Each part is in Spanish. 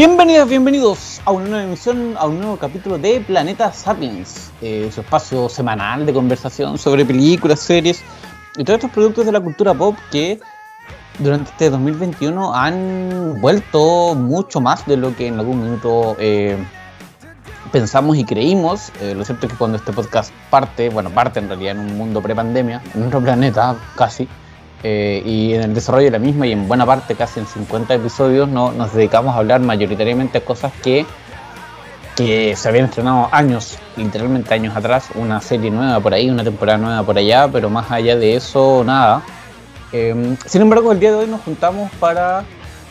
Bienvenidos, bienvenidos a una nueva emisión, a un nuevo capítulo de Planeta Sapiens, eh, su espacio semanal de conversación sobre películas, series y todos estos productos de la cultura pop que durante este 2021 han vuelto mucho más de lo que en algún minuto eh, pensamos y creímos. Eh, lo cierto es que cuando este podcast parte, bueno, parte en realidad en un mundo pre-pandemia, en otro planeta casi, eh, y en el desarrollo de la misma y en buena parte, casi en 50 episodios, no, nos dedicamos a hablar mayoritariamente a cosas que, que se habían estrenado años, literalmente años atrás, una serie nueva por ahí, una temporada nueva por allá, pero más allá de eso, nada. Eh, sin embargo, el día de hoy nos juntamos para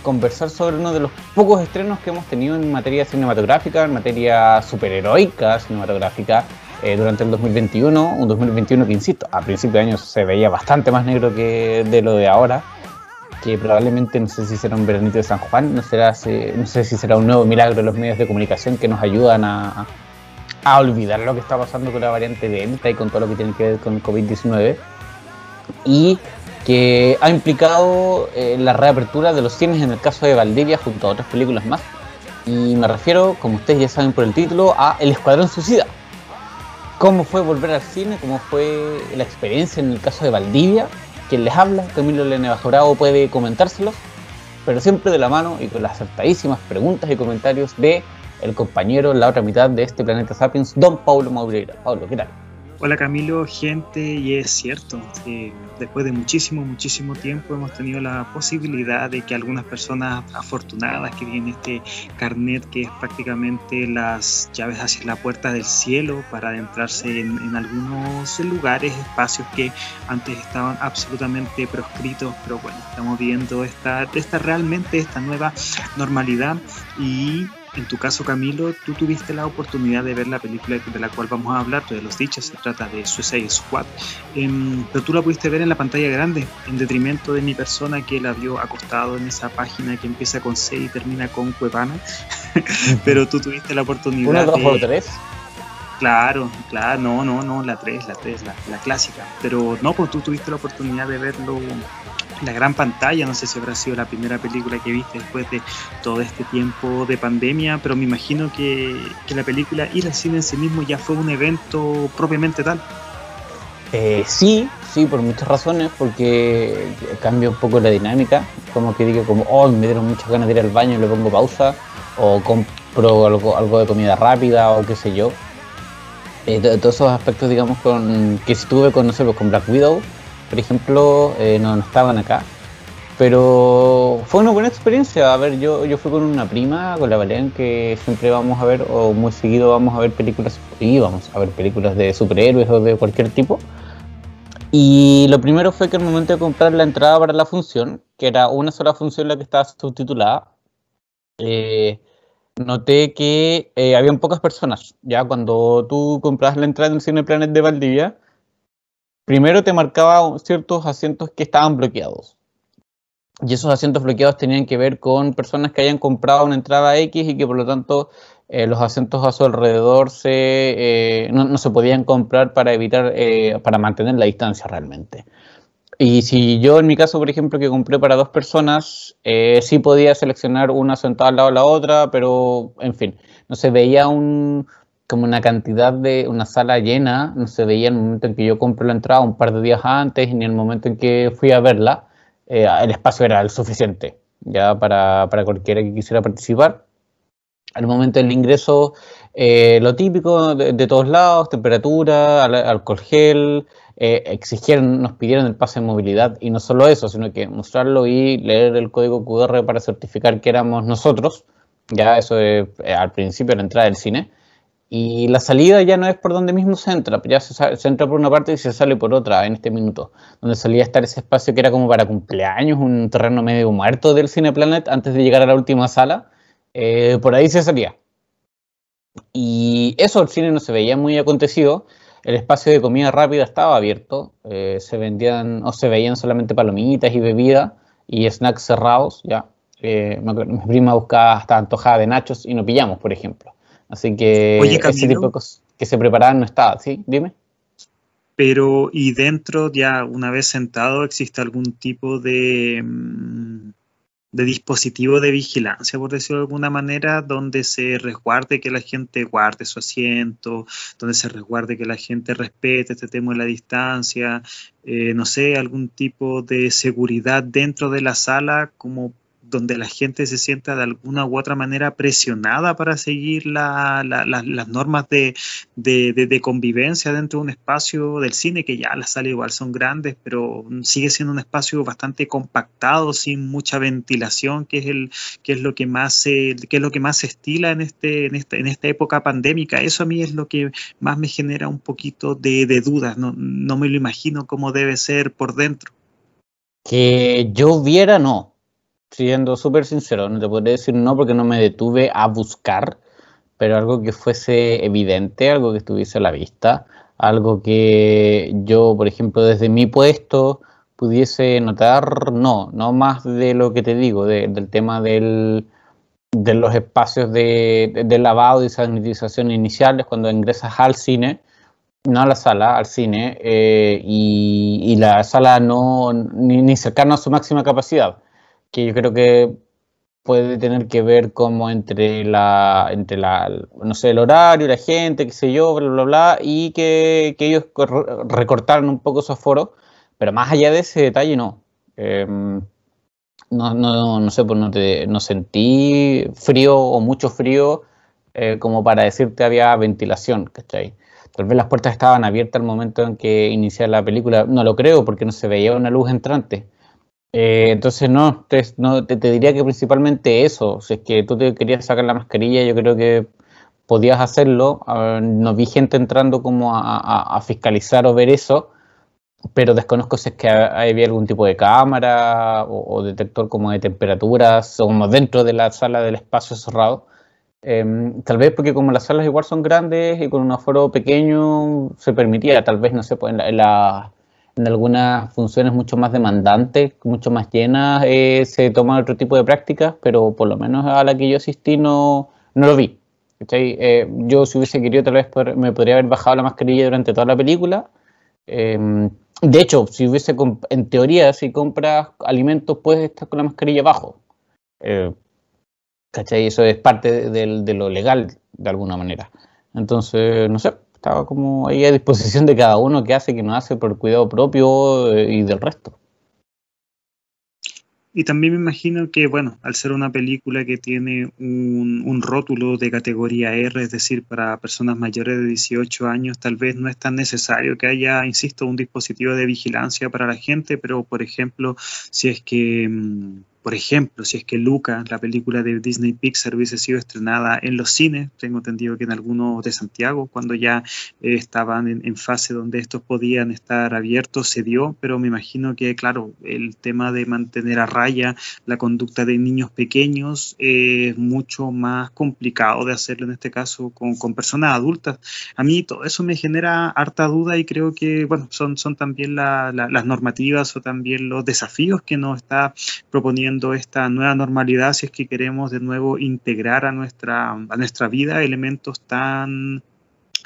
conversar sobre uno de los pocos estrenos que hemos tenido en materia cinematográfica, en materia superheroica cinematográfica, eh, durante el 2021, un 2021 que, insisto, a principios de año se veía bastante más negro que de lo de ahora, que probablemente no sé si será un veranito de San Juan, no, será, no sé si será un nuevo milagro de los medios de comunicación que nos ayudan a, a olvidar lo que está pasando con la variante Delta y con todo lo que tiene que ver con el COVID-19, y que ha implicado eh, la reapertura de los cines en el caso de Valdivia junto a otras películas más. Y me refiero, como ustedes ya saben por el título, a El Escuadrón Suicida cómo fue volver al cine, cómo fue la experiencia en el caso de Valdivia. Quien les habla, Camilo Lene Bajorao, puede comentárselos, pero siempre de la mano y con las acertadísimas preguntas y comentarios de el compañero, la otra mitad de este planeta Sapiens, don Paulo Maureira. Paulo, ¿qué tal? Hola Camilo, gente, y es cierto, después de muchísimo, muchísimo tiempo hemos tenido la posibilidad de que algunas personas afortunadas que tienen este carnet que es prácticamente las llaves hacia la puerta del cielo para adentrarse en, algunos lugares, espacios que antes estaban absolutamente proscritos, pero bueno, estamos viendo esta, esta realmente esta nueva normalidad y en tu caso, Camilo, tú tuviste la oportunidad de ver la película de la cual vamos a hablar, de los dichos, se trata de Suicide Squad, em, pero tú la pudiste ver en la pantalla grande, en detrimento de mi persona que la vio acostado en esa página que empieza con C y termina con Cuevana, pero tú tuviste la oportunidad ¿Una, dos o tres? Claro, claro, no, no, no, la 3, la 3, la, la, clásica. Pero no, pues tú tuviste la oportunidad de verlo la gran pantalla, no sé si habrá sido la primera película que viste después de todo este tiempo de pandemia, pero me imagino que, la película ir al cine en sí mismo ya fue un evento propiamente tal. Eh, sí, sí, por muchas razones, porque cambia un poco la dinámica, como que digo, como, oh, me dieron muchas ganas de ir al baño y le pongo pausa, o compro algo, algo de comida rápida, o qué sé yo. Eh, todos esos aspectos, digamos, con, que estuve con, no sé, pues, con Black Widow, por ejemplo, eh, no, estaban acá. Pero fue una buena experiencia. A ver, yo, yo fui con una prima, con la Valen, que siempre vamos a ver, o muy seguido vamos a ver películas, y vamos a ver películas de superhéroes o de cualquier tipo. Y lo primero fue que al momento de comprar la entrada para la función, que era una sola función la que estaba subtitulada, eh, noté que eh, habían pocas personas. Ya cuando tú compras la entrada en el Cine Planet de Valdivia, primero te marcaba ciertos asientos que estaban bloqueados. Y esos asientos bloqueados tenían que ver con personas que hayan comprado una entrada X y que por lo tanto eh, los asientos a su alrededor se, eh, no, se podían comprar para evitar, eh, para mantener la distancia realmente. Y si yo en mi caso, por ejemplo, que compré para dos personas, sí podía seleccionar una sentada al lado de la otra, pero en fin, no se veía un, como una cantidad de una sala llena, no se veía en el momento en que yo compré la entrada un par de días antes, ni en el momento en que fui a verla, eh, el espacio era el suficiente ya para, para, cualquiera que quisiera participar. Al momento del ingreso, eh, lo típico de, todos lados, temperatura, alcohol gel, eh, exigieron, nos pidieron el pase de movilidad y no solo eso, sino que mostrarlo y leer el código QR para certificar que éramos nosotros, ya eso es, al principio de la entrada del cine. Y la salida ya no es por donde mismo se entra, ya se, entra por una parte y se sale por otra en este minuto, donde solía estar ese espacio que era como para cumpleaños, un terreno medio muerto del Cineplanet antes de llegar a la última sala, eh, por ahí se salía. Y eso el cine no se veía muy acontecido, el espacio de comida rápida estaba abierto, eh, se vendían o se veían solamente palomitas y bebidas y snacks cerrados, ya. Eh, mi prima buscaba hasta antojada de nachos y no pillamos, por ejemplo. Así que ese tipo de cosas que se preparaban no estaba, ¿sí? Dime. Pero, ¿y dentro, ya una vez sentado, existe algún tipo de, mm, de dispositivo de vigilancia, por decirlo de alguna manera, donde se resguarde que la gente guarde su asiento, donde se resguarde que la gente respete este tema de la distancia, eh, no sé, algún tipo de seguridad dentro de la sala como donde la gente se sienta de alguna u otra manera presionada para seguir las normas de, convivencia dentro de un espacio del cine, que ya las salas igual son grandes, pero sigue siendo un espacio bastante compactado, sin mucha ventilación, que es, el, que es, lo, que más se, estila en, este, en esta época pandémica. Eso a mí es lo que más me genera un poquito de, dudas, no, no me lo imagino cómo debe ser por dentro. Que yo viera, no siendo súper sincero, no te podría decir no porque no me detuve a buscar, pero algo que fuese evidente, algo que estuviese a la vista, algo que yo, por ejemplo, desde mi puesto pudiese notar, no, no más de lo que te digo, del tema del, de los espacios de, lavado y sanitización iniciales cuando ingresas al cine, no a la sala, al cine, eh, y, la sala no, ni, ni cercano a su máxima capacidad que yo creo que puede tener que ver como entre la, entre la, no sé, el horario, la gente, qué sé yo, bla, bla, bla, y que, ellos recortaron un poco su aforo, pero más allá de ese detalle no. Em, no, no, no, sé, pues no, te, no sentí frío o mucho frío eh, como para decirte había ventilación, ¿cachai? Tal vez las puertas estaban abiertas al momento en que iniciaba la película, no lo creo porque no se veía una luz entrante eh, entonces, no, te, diría que principalmente eso. Si es que tú te querías sacar la mascarilla, yo creo que podías hacerlo. no vi gente entrando como a, fiscalizar o ver eso, pero desconozco si es que había algún tipo de cámara o, detector como de temperaturas o como dentro de la sala del espacio cerrado. Em, tal vez porque como las salas igual son grandes y con un aforo pequeño se permitía, tal vez, no sé, pues en la algunas funciones mucho más demandantes, mucho más llenas, eh, se toman otro tipo de prácticas, pero por lo menos a la que yo asistí no, no lo vi. Eh, yo si hubiese querido tal vez me podría haber bajado la mascarilla durante toda la película. Em, de hecho, si hubiese, en teoría, si compras alimentos, puedes estar con la mascarilla abajo. Eh, ¿Cachai? Eso es parte de lo legal, de alguna manera. Entonces, no sé, estaba como ahí a disposición de cada uno que hace, que no hace por cuidado propio eh, y del resto. Y también me imagino que, bueno, al ser una película que tiene un, rótulo de categoría R, es decir, para personas mayores de 18 años, tal vez no es tan necesario que haya, insisto, un dispositivo de vigilancia para la gente, pero, por ejemplo, si es que mm, por ejemplo, si es que Luca, la película de Disney Pixar, hubiese sido estrenada en los cines, tengo entendido que en algunos de Santiago, cuando ya eh, estaban en, fase donde estos podían estar abiertos, se dio, pero me imagino que, claro, el tema de mantener a raya la conducta de niños pequeños es mucho más complicado de hacerlo en este caso con, personas adultas. A mí todo eso me genera harta duda y creo que, bueno, son, son también las normativas o también los desafíos que nos está proponiendo esta nueva normalidad si es que queremos de nuevo integrar a nuestra, a nuestra vida elementos tan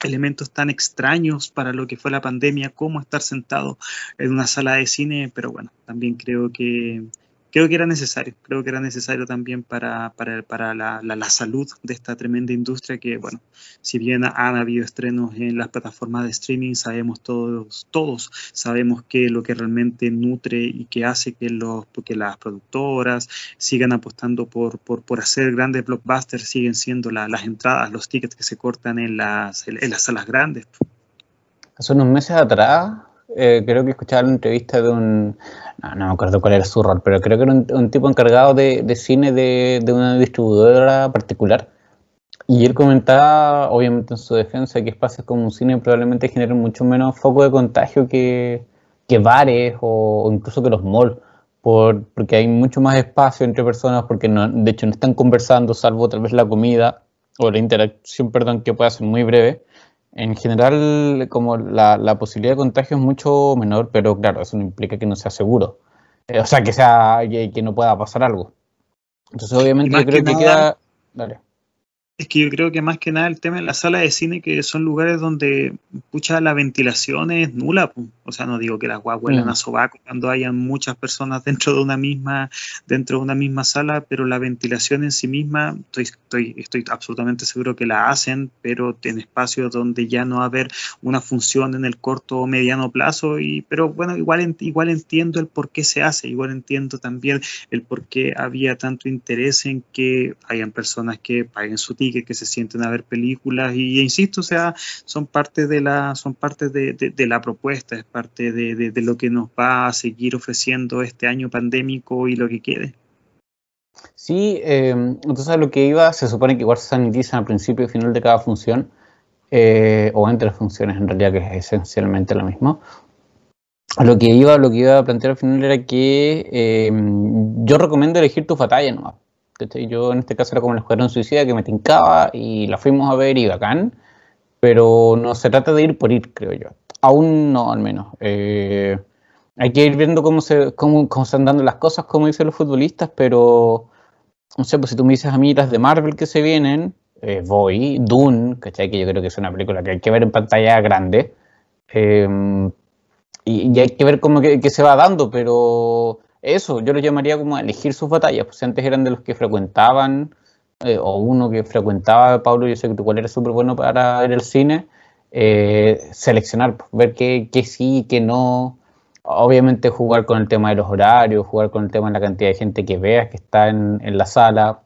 elementos tan extraños para lo que fue la pandemia como estar sentado en una sala de cine, pero bueno, también creo que creo que era necesario, creo que era necesario también para, para, para la, la, salud de esta tremenda industria que, bueno, si bien han habido estrenos en las plataformas de streaming, sabemos todos, todos sabemos que lo que realmente nutre y que hace que, los, que las productoras sigan apostando por, por, por hacer grandes blockbusters siguen siendo las entradas, los tickets que se cortan en las, en las salas grandes. Hace unos meses atrás eh, creo que escuchaba una entrevista de un, no, me acuerdo cuál era su rol, pero creo que era un, tipo encargado de, cine de, una distribuidora particular. Y él comentaba, obviamente en su defensa, que espacios como un cine probablemente generen mucho menos foco de contagio que, que bares o, incluso que los malls, por, porque hay mucho más espacio entre personas, porque no, de hecho no están conversando, salvo tal vez la comida o la interacción, perdón, que pueda ser muy breve en general, como la, posibilidad de contagio es mucho menor, pero claro, eso no implica que no sea seguro. Eh, o sea, que sea que, no pueda pasar algo. Entonces, obviamente, yo creo que, queda. Dale. Es que yo creo que más que nada el tema de la sala de cine, que son lugares donde, pucha, la ventilación es nula. O sea, no digo que las guaguas huelan a mm. sobaco cuando hayan muchas personas dentro de una misma, dentro de una misma sala, pero la ventilación en sí misma, estoy, estoy, estoy absolutamente seguro que la hacen, pero en espacios donde ya no va a haber una función en el corto o mediano plazo. Y, pero bueno, igual, igual entiendo el por qué se hace, igual entiendo también el por qué había tanto interés en que hayan personas que paguen su que, se sienten a ver películas y, insisto, o sea, son parte de la, son parte de, la propuesta, es parte de, lo que nos va a seguir ofreciendo este año pandémico y lo que quede. Sí, eh, entonces lo que iba, se supone que igual se sanitizan al principio y final de cada función, eh, o entre las funciones en realidad, que es esencialmente lo mismo. Lo que iba, lo que iba a plantear al final era que eh, yo recomiendo elegir tu batalla nomás. Yo en este caso era como el Escuadrón Suicida que me tincaba y la fuimos a ver y bacán, pero no se trata de ir por ir, creo yo. Aún no, al menos. Eh, hay que ir viendo cómo se, cómo, cómo están dando las cosas, como dicen los futbolistas, pero no sé, pues si tú me dices a mí las de Marvel que se vienen, eh, voy, Dune, ¿cachai? Que yo creo que es una película que hay que ver en pantalla grande. Eh, y, hay que ver cómo que, que, se va dando, pero eso, yo lo llamaría como elegir sus batallas. Pues antes eran de los que frecuentaban, eh, o uno que frecuentaba, Pablo, yo sé que tu cual era súper bueno para ver el cine, eh, seleccionar, pues, ver qué, qué sí, qué no. Obviamente jugar con el tema de los horarios, jugar con el tema de la cantidad de gente que veas que está en, la sala.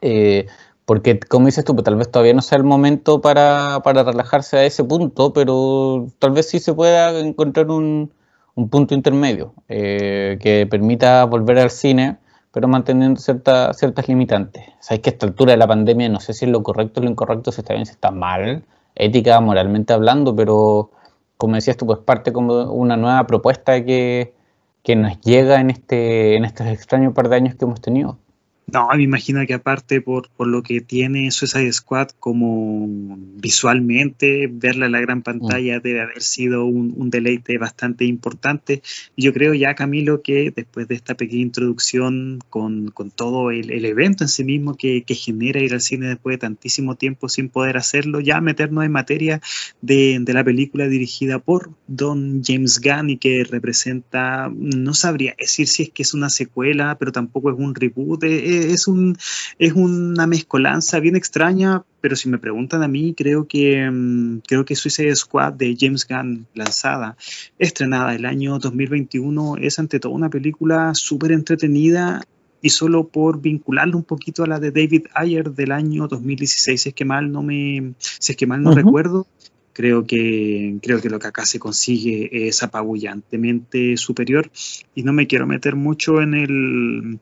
Eh, porque como dices tú, pues, tal vez todavía no sea el momento para, para relajarse a ese punto, pero tal vez sí se pueda encontrar un, un punto intermedio eh, que permita volver al cine, pero manteniendo ciertas ciertas limitantes. Sabéis que a esta altura de la pandemia no sé si es lo correcto o lo incorrecto, si está bien, si está mal, ética, moralmente hablando, pero como decías tú, pues parte como una nueva propuesta que, que nos llega en, este, en estos extraños par de años que hemos tenido. No, me imagino que aparte por, por, lo que tiene Suicide Squad como visualmente, verla en la gran pantalla debe haber sido un, un, deleite bastante importante. Yo creo ya, Camilo, que después de esta pequeña introducción con, con todo el, el, evento en sí mismo que, que, genera ir al cine después de tantísimo tiempo sin poder hacerlo, ya meternos en materia de, de la película dirigida por Don James Gunn y que representa, no sabría decir si es que es una secuela, pero tampoco es un reboot. Eh, es, un, es una mezcolanza bien extraña, pero si me preguntan a mí, creo que, mm, creo que Suicide Squad de James Gunn, lanzada, estrenada el año 2021, es ante todo una película súper entretenida y solo por vincularlo un poquito a la de David Ayer del año 2016, si es que mal no me, si es que mal no recuerdo, creo que, creo que lo que acá se consigue es apabullantemente superior. Y no me quiero meter mucho en el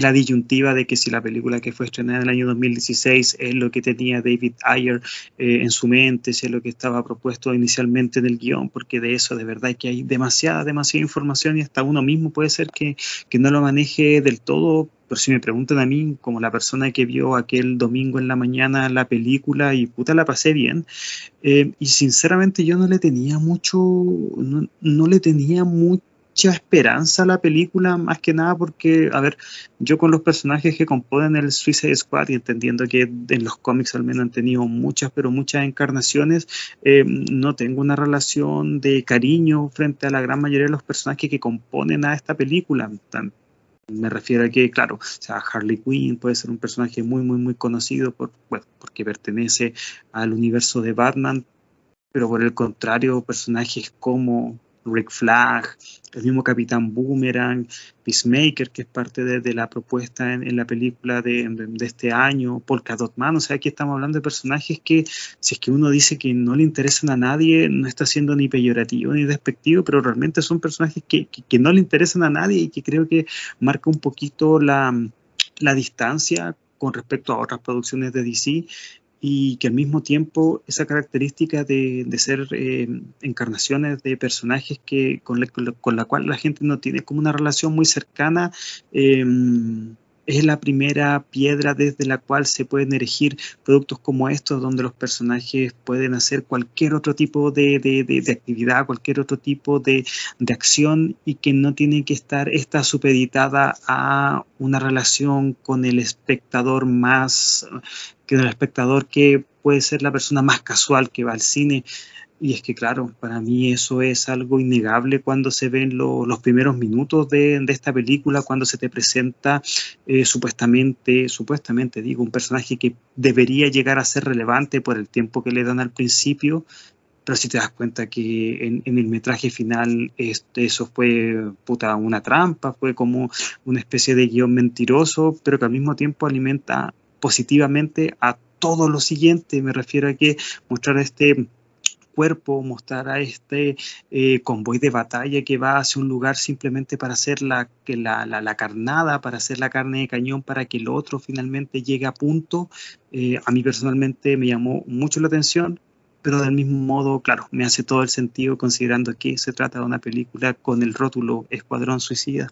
la disyuntiva de que si la película que fue estrenada en el año 2016 es lo que tenía David Ayer eh, en su mente, si es lo que estaba propuesto inicialmente en el guion, porque de eso de verdad que hay demasiada, demasiada información y hasta uno mismo puede ser que, que no lo maneje del todo. Pero si me preguntan a mí, como la persona que vio aquel domingo en la mañana la película y puta la pasé bien, eh, y sinceramente yo no le tenía mucho, no, no le tenía mucho mucha esperanza a la película, más que nada porque, a ver, yo con los personajes que componen el Suicide Squad y entendiendo que en los cómics al menos han tenido muchas, pero muchas encarnaciones, eh, no tengo una relación de cariño frente a la gran mayoría de los personajes que componen a esta película. me refiero a que, claro, o sea, Harley Quinn puede ser un personaje muy, muy, muy conocido porque pertenece al universo de Batman, pero por el contrario, personajes como Rick Flag, el mismo Capitán Boomerang, Peacemaker, que es parte de, la propuesta en, la película de, este año, Polka Dot o sea, aquí estamos hablando de personajes que, si es que uno dice que no le interesan a nadie, no está siendo ni peyorativo ni despectivo, pero realmente son personajes que, no le interesan a nadie y que creo que marca un poquito la, la distancia con respecto a otras producciones de DC y que al mismo tiempo esa característica de, ser eh, encarnaciones de personajes que con la, con la, cual la gente no tiene como una relación muy cercana, em, es la primera piedra desde la cual se pueden erigir productos como estos, donde los personajes pueden hacer cualquier otro tipo de, actividad, cualquier otro tipo de, acción y que no tiene que estar esta supeditada a una relación con el espectador más que el espectador que puede ser la persona más casual que va al cine. Y es que, claro, para mí eso es algo innegable cuando se ven los primeros minutos de, esta película, cuando se te presenta eh, supuestamente, supuestamente digo, un personaje que debería llegar a ser relevante por el tiempo que le dan al principio, pero si te das cuenta que en, el metraje final este, eso fue puta una trampa, fue como una especie de guion mentiroso, pero que al mismo tiempo alimenta positivamente a todo lo siguiente. Me refiero a que mostrar este cuerpo, mostrar a este eh, convoy de batalla que va hacia un lugar simplemente para hacer la, la, la, carnada, para hacer la carne de cañón, para que el otro finalmente llegue a punto, eh, a mí personalmente me llamó mucho la atención, pero del mismo modo, claro, me hace todo el sentido considerando que se trata de una película con el rótulo Escuadrón Suicida.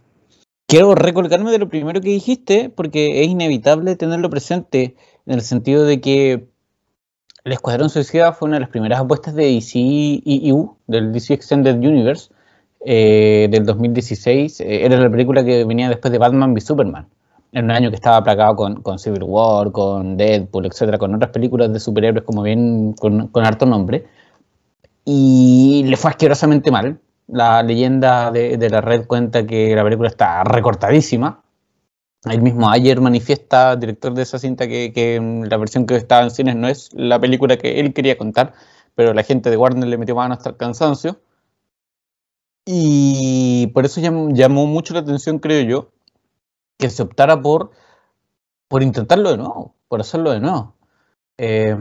Quiero recolgarme de lo primero que dijiste, porque es inevitable tenerlo presente, en el sentido de que el Escuadrón Suicida fue una de las primeras apuestas de DCEU, del DC Extended Universe, eh, del 2016. Eh, era la película que venía después de Batman v Superman. En un año que estaba plagado con, Civil War, con Deadpool, etcétera, con otras películas de superhéroes como bien con, harto nombre. Y le fue asquerosamente mal. La leyenda de, de la red cuenta que la película está recortadísima el mismo ayer manifiesta, director de esa cinta, que, la versión que estaba en cines no es la película que él quería contar, pero la gente de Warner le metió mano hasta el cansancio. Y por eso llamó, mucho la atención, creo yo, que se optara por, por intentarlo de nuevo, por hacerlo de nuevo. Eh,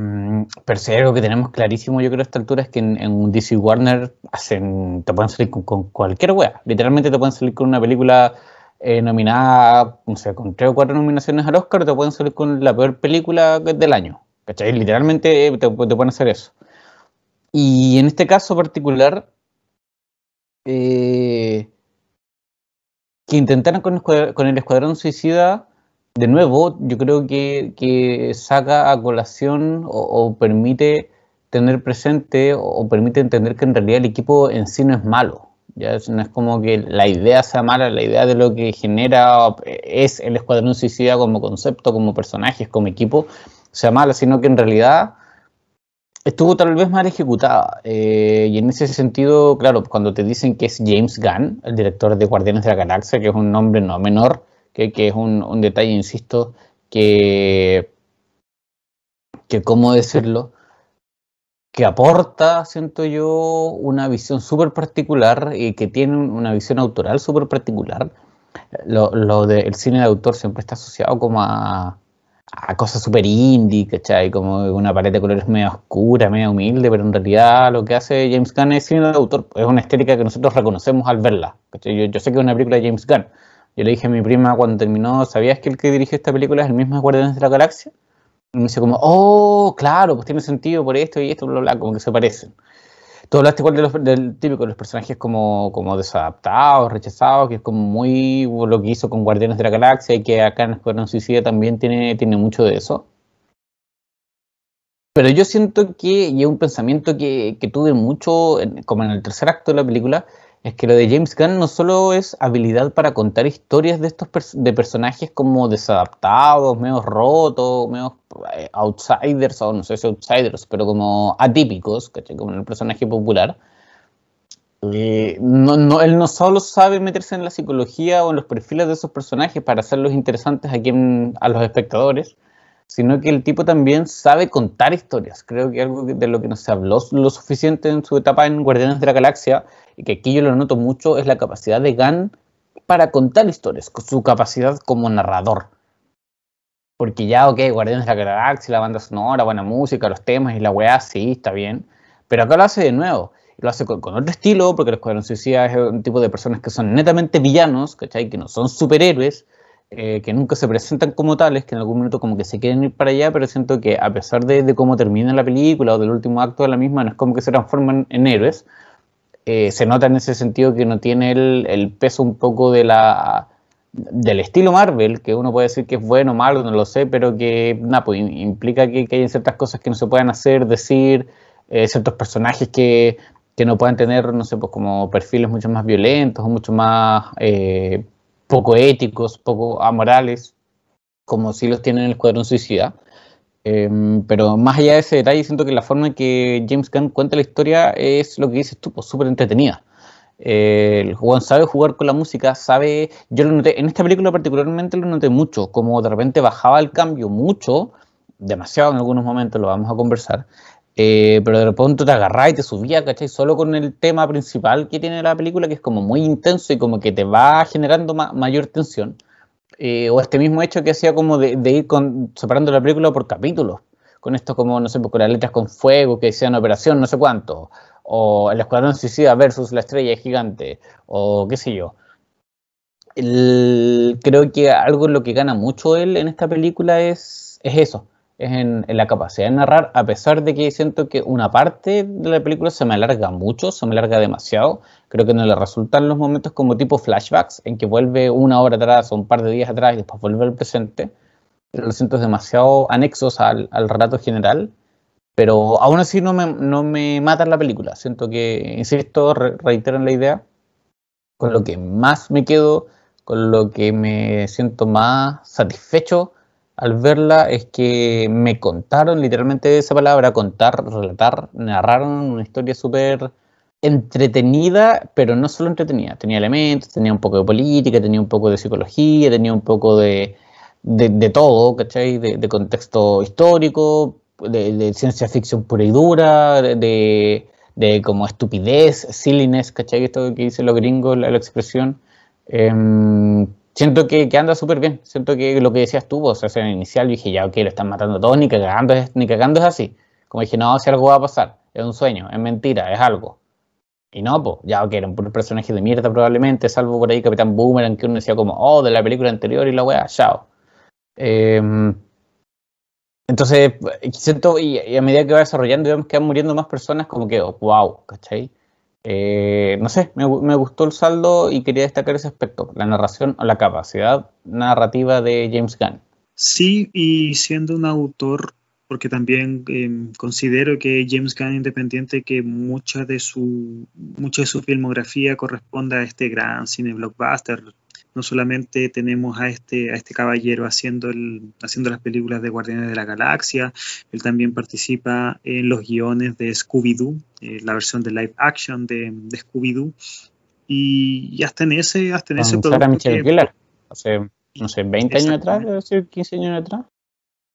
pero si algo que tenemos clarísimo, yo creo, a esta altura, es que en, en DC Warner hacen, te pueden salir con, con cualquier wea. Literalmente te pueden salir con una película eh, nominada, no sé, con tres o cuatro nominaciones al Oscar, te pueden salir con la peor película del año. ¿Cachai? Literalmente eh, te, pueden hacer eso. Y en este caso particular, eh, que intentaran con, el Escuadrón Suicida, de nuevo, yo creo que, saca a colación o, permite tener presente o permite entender que en realidad el equipo en sí no es malo. Ya no es como que la idea sea mala, la idea de lo que genera es el Escuadrón Suicida como concepto, como personajes, como equipo, sea mala, sino que en realidad estuvo tal vez mal ejecutada. Eh, y en ese sentido, claro, cuando te dicen que es James Gunn, el director de Guardianes de la Galaxia, que es un nombre no menor, que, es un, un, detalle, insisto, que, que cómo decirlo, que aporta, siento yo, una visión súper particular y que tiene una visión autoral súper particular. Lo, lo del cine de autor siempre está asociado como a, cosas súper indie, ¿cachai? Como una paleta de colores medio oscura, medio humilde, pero en realidad lo que hace James Gunn es cine de autor, es una estética que nosotros reconocemos al verla. Yo, sé que es una película de James Gunn. Yo le dije a mi prima cuando terminó, ¿sabías que el que dirige esta película es el mismo de de la Galaxia? Me dice como, oh, claro, pues tiene sentido por esto y esto, bla, bla, como que se parecen. Tú hablaste igual de los, del típico los personajes como, como desadaptados, rechazados, que es como muy lo que hizo con Guardianes de la Galaxia y que acá en Escuadrón Suicida también tiene, tiene mucho de eso. Pero yo siento que, y es un pensamiento que, que tuve mucho, como en el tercer acto de la película, es que lo de James Gunn no solo es habilidad para contar historias de estos de personajes como desadaptados, medio rotos, medio eh, outsiders, o no sé si outsiders, pero como atípicos, como en el personaje popular. Eh, no, no, él no solo sabe meterse en la psicología o en los perfiles de esos personajes para hacerlos interesantes a, quien, a los espectadores, sino que el tipo también sabe contar historias. Creo que algo de lo que no se habló lo suficiente en su etapa en Guardianes de la Galaxia y que aquí yo lo noto mucho, es la capacidad de Gunn para contar historias, su capacidad como narrador. Porque ya, ok, Guardianes de la Galaxia, la banda sonora, buena música, los temas y la weá, sí, está bien. Pero acá lo hace de nuevo. Lo hace con, otro estilo, porque el Escuadrón Suicida es un tipo de personas que son netamente villanos, ¿cachai? Que no son superhéroes, eh, que nunca se presentan como tales, que en algún momento como que se quieren ir para allá, pero siento que a pesar de, cómo termina la película o del último acto de la misma, no es como que se transforman en héroes, eh, se nota en ese sentido que no tiene el, peso un poco de la, del estilo Marvel, que uno puede decir que es bueno o malo, no lo sé, pero que pues, implica que, hay ciertas cosas que no se pueden hacer, decir, eh, ciertos personajes que, que, no pueden tener, no sé, pues como perfiles mucho más violentos o mucho más eh, poco éticos, poco amorales, como si los tienen en el Escuadrón Suicida. Em, pero más allá de ese detalle, siento que la forma en que James Gunn cuenta la historia es lo que dices tú, pues súper entretenida. Eh, el jugador sabe jugar con la música, sabe. Yo lo noté, en esta película particularmente lo noté mucho, como de repente bajaba el cambio mucho, demasiado en algunos momentos, lo vamos a conversar. Eh, pero de repente te agarraba y te subía, ¿cachai? Solo con el tema principal que tiene la película, que es como muy intenso y como que te va generando mayor tensión. Eh, o este mismo hecho que hacía como de, ir separando la película por capítulos, con esto como, no sé, con las letras con fuego, que decían operación, no sé cuánto, o el Escuadrón Suicida versus la Estrella Gigante, o qué sé yo. creo que algo en lo que gana mucho él en esta película es, es eso, es en, la capacidad de narrar, a pesar de que siento que una parte de la película se me alarga mucho, se me alarga demasiado. Creo que no le resultan los momentos como tipo flashbacks, en que vuelve una hora atrás o un par de días atrás y después vuelve al presente. Lo siento demasiado anexos al, al relato general, pero aún así no me, no me matan la película. Siento que, insisto, reitero en la idea, con lo que más me quedo, con lo que me siento más satisfecho al verla es que me contaron literalmente esa palabra, contar, relatar, narraron una historia súper entretenida, pero no solo entretenida, tenía elementos, tenía un poco de política, tenía un poco de psicología, tenía un poco de, de, todo, ¿cachai? De, contexto histórico, de, ciencia ficción pura y dura, de, como estupidez, silliness, ¿cachai? Esto que dice los gringos, la, expresión. Em, siento que, anda súper bien. Siento que lo que decías tú, o sea, en el inicial dije, ya, ok, lo están matando todos, ni cagando, es, ni cagando es así. Como dije, no, si algo va a pasar, es un sueño, es mentira, es algo. Y no, pues, ya, ok, era un personaje de mierda probablemente, salvo por ahí Capitán Boomerang, que uno decía como, oh, de la película anterior y la weá, chao. Em, entonces, siento, y, a medida que va desarrollando, vemos que van muriendo más personas, como que, wow, ¿cachai? Eh, no sé, me, gustó el saldo y quería destacar ese aspecto, la narración o la capacidad narrativa de James Gunn. Sí, y siendo un autor, porque también em, considero que James Gunn, independiente que mucha de su mucha de su filmografía corresponde a este gran cine blockbuster, no solamente tenemos a este, a este caballero haciendo, el, haciendo las películas de Guardianes de la Galaxia, él también participa en los guiones de Scooby-Doo, eh, la versión de live action de, Scooby-Doo, y, hasta en ese, hasta en ese producto hace, no sé, 20 años atrás, 15 años atrás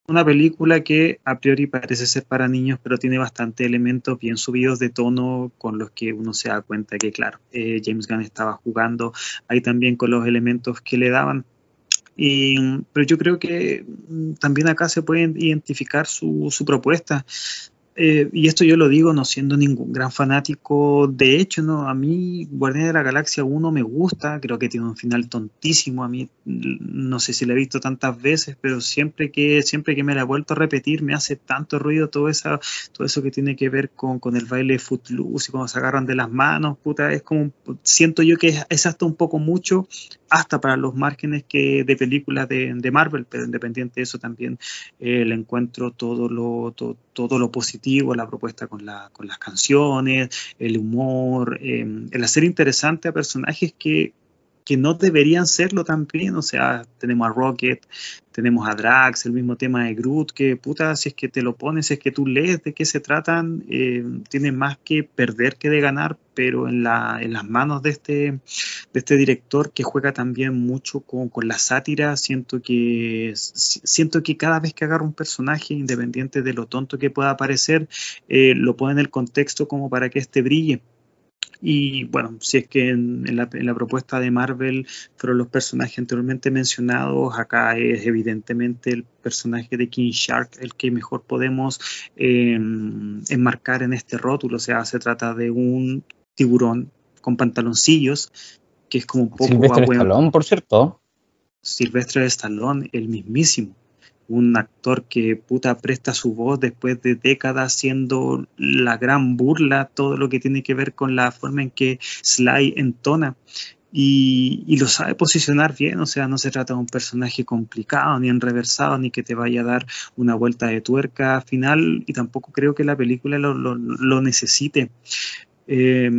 una película que a priori parece ser para niños, pero tiene bastante elementos bien subidos de tono con los que uno se da cuenta que, claro, eh, James Gunn estaba jugando ahí también con los elementos que le daban. pero yo creo que mm, también acá se puede identificar su, su propuesta. Eh, y esto yo lo digo no siendo ningún gran fanático, de hecho, no, a mí Guardián de la Galaxia 1 me gusta, creo que tiene un final tontísimo, a mí no sé si lo he visto tantas veces, pero siempre que, siempre que me la he vuelto a repetir me hace tanto ruido todo, esa, todo eso que tiene que ver con, con el baile footloose y cuando se agarran de las manos, puta, es como, siento yo que es, hasta un poco mucho, hasta para los márgenes que de películas de, de Marvel, pero independiente de eso también eh, le encuentro todo lo, todo, todo lo positivo, la propuesta con, la, con las canciones, el humor, em, el hacer interesante a personajes que, que no deberían serlo también. O sea, tenemos a Rocket, tenemos a Drax, el mismo tema de Groot, que puta, si es que te lo pones, si es que tú lees de qué se tratan, eh, más que perder que de ganar, pero en, la, en las manos de este, este director que juega también mucho con, con, la sátira, siento que, siento que cada vez que agarra un personaje, independiente de lo tonto que pueda parecer, eh, lo pone en el contexto como para que este brille. Y bueno, si es que en, la, propuesta de Marvel fueron los personajes anteriormente mencionados, acá es evidentemente el personaje de King Shark el que mejor podemos em, enmarcar en este rótulo. O sea, se trata de un tiburón con pantaloncillos, que es como un poco... Silvestre Stallone, por cierto. Silvestre Stallone, el mismísimo un actor que puta presta su voz después de décadas siendo la gran burla, todo lo que tiene que ver con la forma en que Sly entona. y, lo sabe posicionar bien, o sea, no se trata de un personaje complicado, ni enreversado, ni que te vaya a dar una vuelta de tuerca final, y tampoco creo que la película lo, necesite. Eh,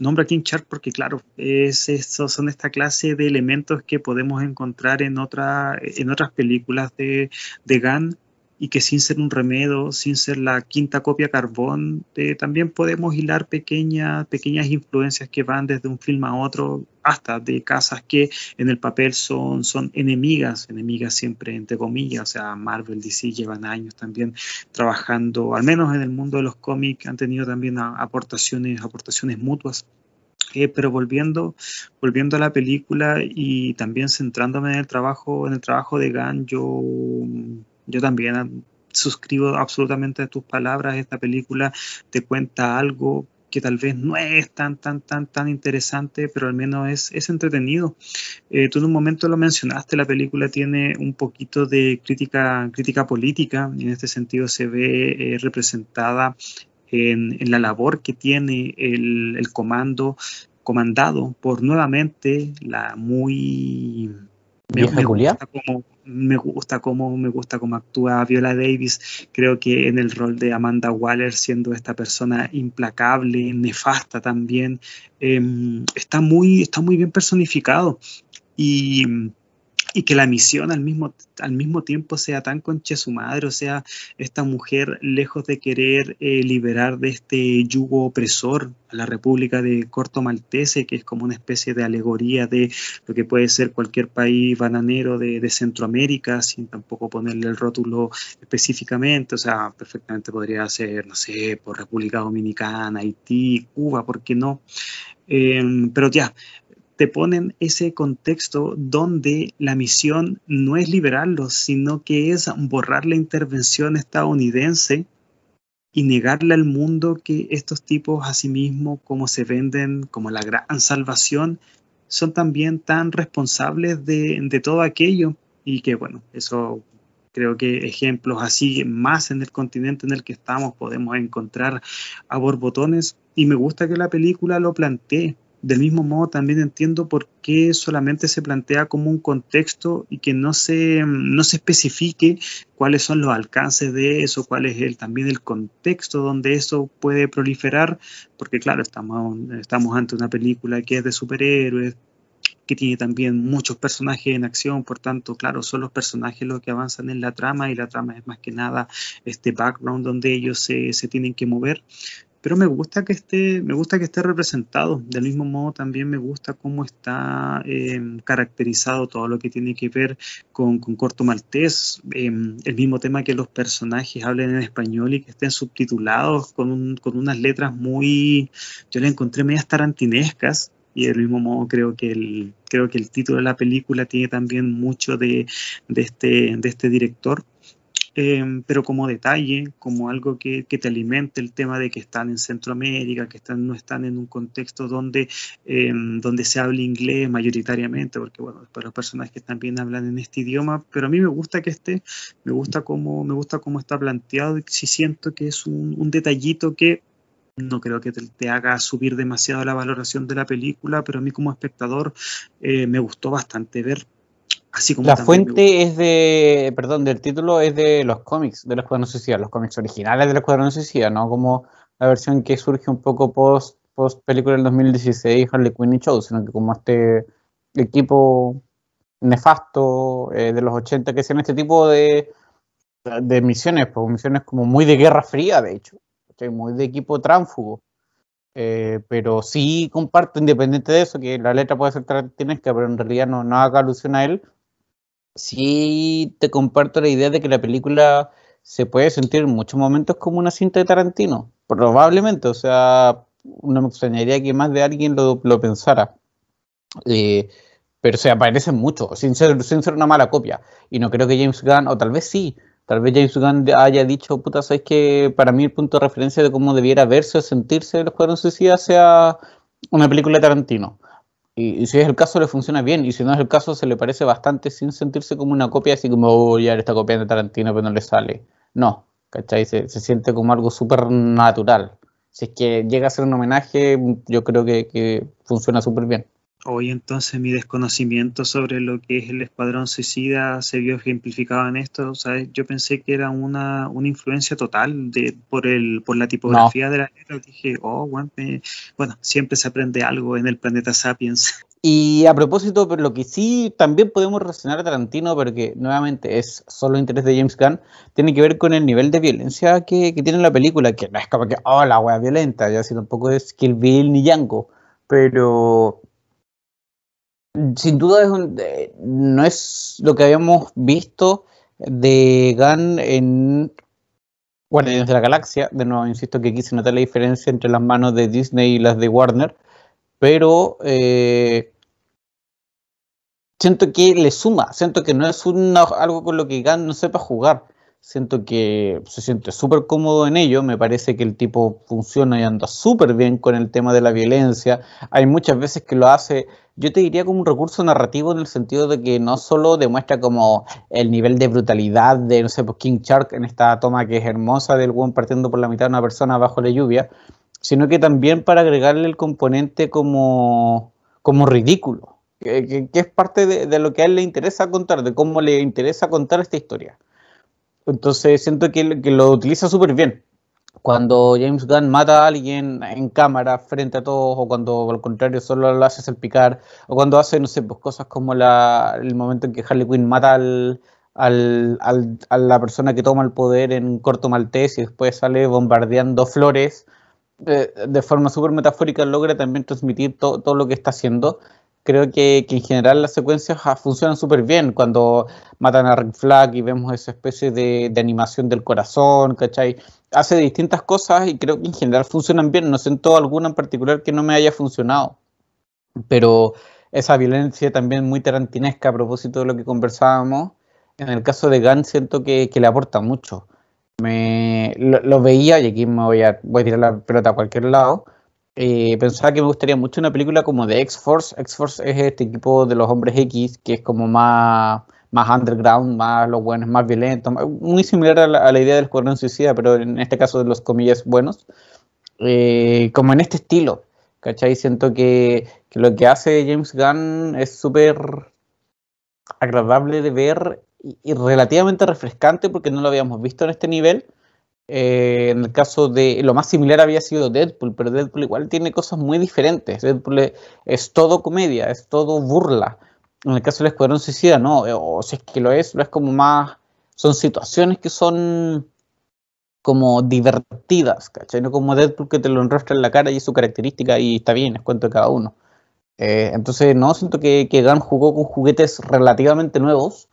nombro a King Shark porque, claro, es, son esta clase de elementos que podemos encontrar en, otra, en otras películas de, de Gunn y que sin ser un remedio, sin ser la quinta copia carbón, eh, también podemos hilar pequeñas, pequeñas influencias que van desde un film a otro, hasta de casas que en el papel son, son enemigas, enemigas siempre entre comillas, o sea, Marvel, DC llevan años también trabajando, al menos en el mundo de los cómics, han tenido también aportaciones, aportaciones mutuas. Eh, pero volviendo, volviendo a la película y también centrándome en el trabajo, en el trabajo de Gunn, yo yo también suscribo absolutamente a tus palabras. Esta película te cuenta algo que tal vez no es tan, tan, tan, tan interesante, pero al menos es, es entretenido. Eh, tú en un momento lo mencionaste, la película tiene un poquito de crítica, crítica política, y en este sentido se ve eh, representada en, la labor que tiene el, el comando comandado por nuevamente la muy me, gusta como, me gusta cómo me gusta cómo actúa Viola Davis. Creo que en el rol de Amanda Waller, siendo esta persona implacable, nefasta también, em, está, muy, está muy bien personificado. Y y que la misión al mismo, al mismo tiempo sea tan conche su madre, o sea, esta mujer lejos de querer eh, liberar de este yugo opresor a la República de Corto Maltese, que es como una especie de alegoría de lo que puede ser cualquier país bananero de, de Centroamérica, sin tampoco ponerle el rótulo específicamente, o sea, perfectamente podría ser, no sé, por República Dominicana, Haití, Cuba, ¿por qué no? Eh, pero ya, te ponen ese contexto donde la misión no es liberarlos, sino que es borrar la intervención estadounidense y negarle al mundo que estos tipos, asimismo, como se venden como la gran salvación, son también tan responsables de, de todo aquello. Y que, bueno, eso creo que ejemplos así más en el continente en el que estamos podemos encontrar a borbotones. Y me gusta que la película lo plantee, del mismo modo, también entiendo por qué solamente se plantea como un contexto y que no se, no se especifique cuáles son los alcances de eso, cuál es el, también el contexto donde eso puede proliferar, porque claro, estamos, estamos ante una película que es de superhéroes, que tiene también muchos personajes en acción, por tanto, claro, son los personajes los que avanzan en la trama y la trama es más que nada este background donde ellos se, se tienen que mover, pero me gusta que esté, me gusta que esté representado. Del mismo modo también me gusta cómo está em, caracterizado todo lo que tiene que ver con, Corto Maltés, em, el mismo tema que los personajes hablen en español y que estén subtitulados con, unas letras muy, yo le encontré medias tarantinescas, y del mismo modo creo que el, creo que el título de la película tiene también mucho de, este, de este director. Em, pero como detalle, como algo que, te alimente el tema de que están en Centroamérica, que están, no están en un contexto donde, em, donde se habla inglés mayoritariamente, porque bueno, después los personajes también hablan en este idioma, pero a mí me gusta que esté, me gusta cómo, me gusta cómo está planteado y si siento que es un, detallito que no creo que te, haga subir demasiado la valoración de la película, pero a mí como espectador eh, me gustó bastante ver la fuente es de, perdón, del título es de los cómics de los Escuadrón Suicida, los cómics originales de los Escuadrón Suicida, no como la versión que surge un poco post, post película del 2016, Harley Quinn y Show, sino que como este equipo nefasto eh, de los 80 que hacían este tipo de, de misiones, pues misiones como muy de guerra fría, de hecho, muy de equipo tránfugo. Eh, pero sí comparto, independiente de eso, que la letra puede ser tarantinesca, pero en realidad no, no haga alusión a él, sí te comparto la idea de que la película se puede sentir en muchos momentos como una cinta de Tarantino. Probablemente, o sea, no me extrañaría que más de alguien lo, pensara. Eh, pero se aparecen mucho, sin ser, sin ser una mala copia. Y no creo que James Gunn, o tal vez sí, tal vez James Gunn haya dicho, puta, sabes que para mí el punto de referencia de cómo debiera verse o sentirse el Escuadrón Suicida sea una película de Tarantino. Y, si es el caso, le funciona bien. Y si no es el caso, se le parece bastante sin sentirse como una copia, así como, oh, ya está copiando Tarantino, pero no le sale. No, ¿cachai? Se, siente como algo súper natural. Si es que llega a ser un homenaje, yo creo que, funciona súper bien. Hoy entonces mi desconocimiento sobre lo que es el escuadrón suicida se vio ejemplificado en esto. Sea, yo pensé que era una, una influencia total de, por, el, por la tipografía de la letra. Dije, oh, bueno, siempre se aprende algo en el planeta Sapiens. Y a propósito, pero lo que sí también podemos relacionar a Tarantino, porque nuevamente es solo interés de James Gunn, tiene que ver con el nivel de violencia que, que tiene la película, que no es como que, oh, la wea violenta, ya si tampoco es Kill Bill ni Django, pero sin duda es no es lo que habíamos visto de Gunn en Guardianes de la Galaxia. De nuevo, insisto que quise notar la diferencia entre las manos de Disney y las de Warner, pero eh, siento que le suma, siento que no es algo con lo que Gunn no sepa jugar. Siento que se siente súper cómodo en ello, me parece que el tipo funciona y anda súper bien con el tema de la violencia. Hay muchas veces que lo hace, yo te diría como un recurso narrativo en el sentido de que no solo demuestra como el nivel de brutalidad de, no sé, pues King Shark en esta toma que es hermosa del buen partiendo por la mitad de una persona bajo la lluvia, sino que también para agregarle el componente como, como ridículo, que, es parte de lo que a él le interesa contar, de cómo le interesa contar esta historia. Entonces siento que, lo utiliza súper bien. Cuando James Gunn mata a alguien en cámara frente a todos, o cuando al contrario solo lo hace salpicar, o cuando hace, no sé, pues cosas como la, el momento en que Harley Quinn mata al, al, a la persona que toma el poder en Corto Maltés y después sale bombardeando flores, eh, de forma súper metafórica logra también transmitir todo lo que está haciendo creo que, en general las secuencias ah, funcionan súper bien cuando matan a Rick Flag y vemos esa especie de, animación del corazón, ¿cachai? Hace distintas cosas y creo que en general funcionan bien. No siento alguna en particular que no me haya funcionado. Pero esa violencia también muy tarantinesca a propósito de lo que conversábamos, en el caso de Gunn siento que, le aporta mucho. Me, lo, veía y aquí me voy a, voy a tirar la pelota a cualquier lado eh, pensaba que me gustaría mucho una película como de X-Force. X-Force es este equipo de los hombres X que es como más, más underground, más los buenos, más violentos, muy similar a la, idea del Escuadrón Suicida, pero en este caso de los comillas buenos. Eh, como en este estilo, ¿cachai? Siento que, que lo que hace James Gunn es súper agradable de ver y relativamente refrescante porque no lo habíamos visto en este nivel eh, en el caso de lo más similar había sido Deadpool, pero Deadpool igual tiene cosas muy diferentes. Deadpool es, todo comedia, es todo burla. En el caso del Escuadrón Suicida, no, eh, o si es que lo es, lo es como más. Son situaciones que son como divertidas, ¿cachai? No como Deadpool que te lo enrostra en la cara y es su característica y está bien, es cuento de cada uno. Eh, entonces, no, siento que, que Gunn jugó con juguetes relativamente nuevos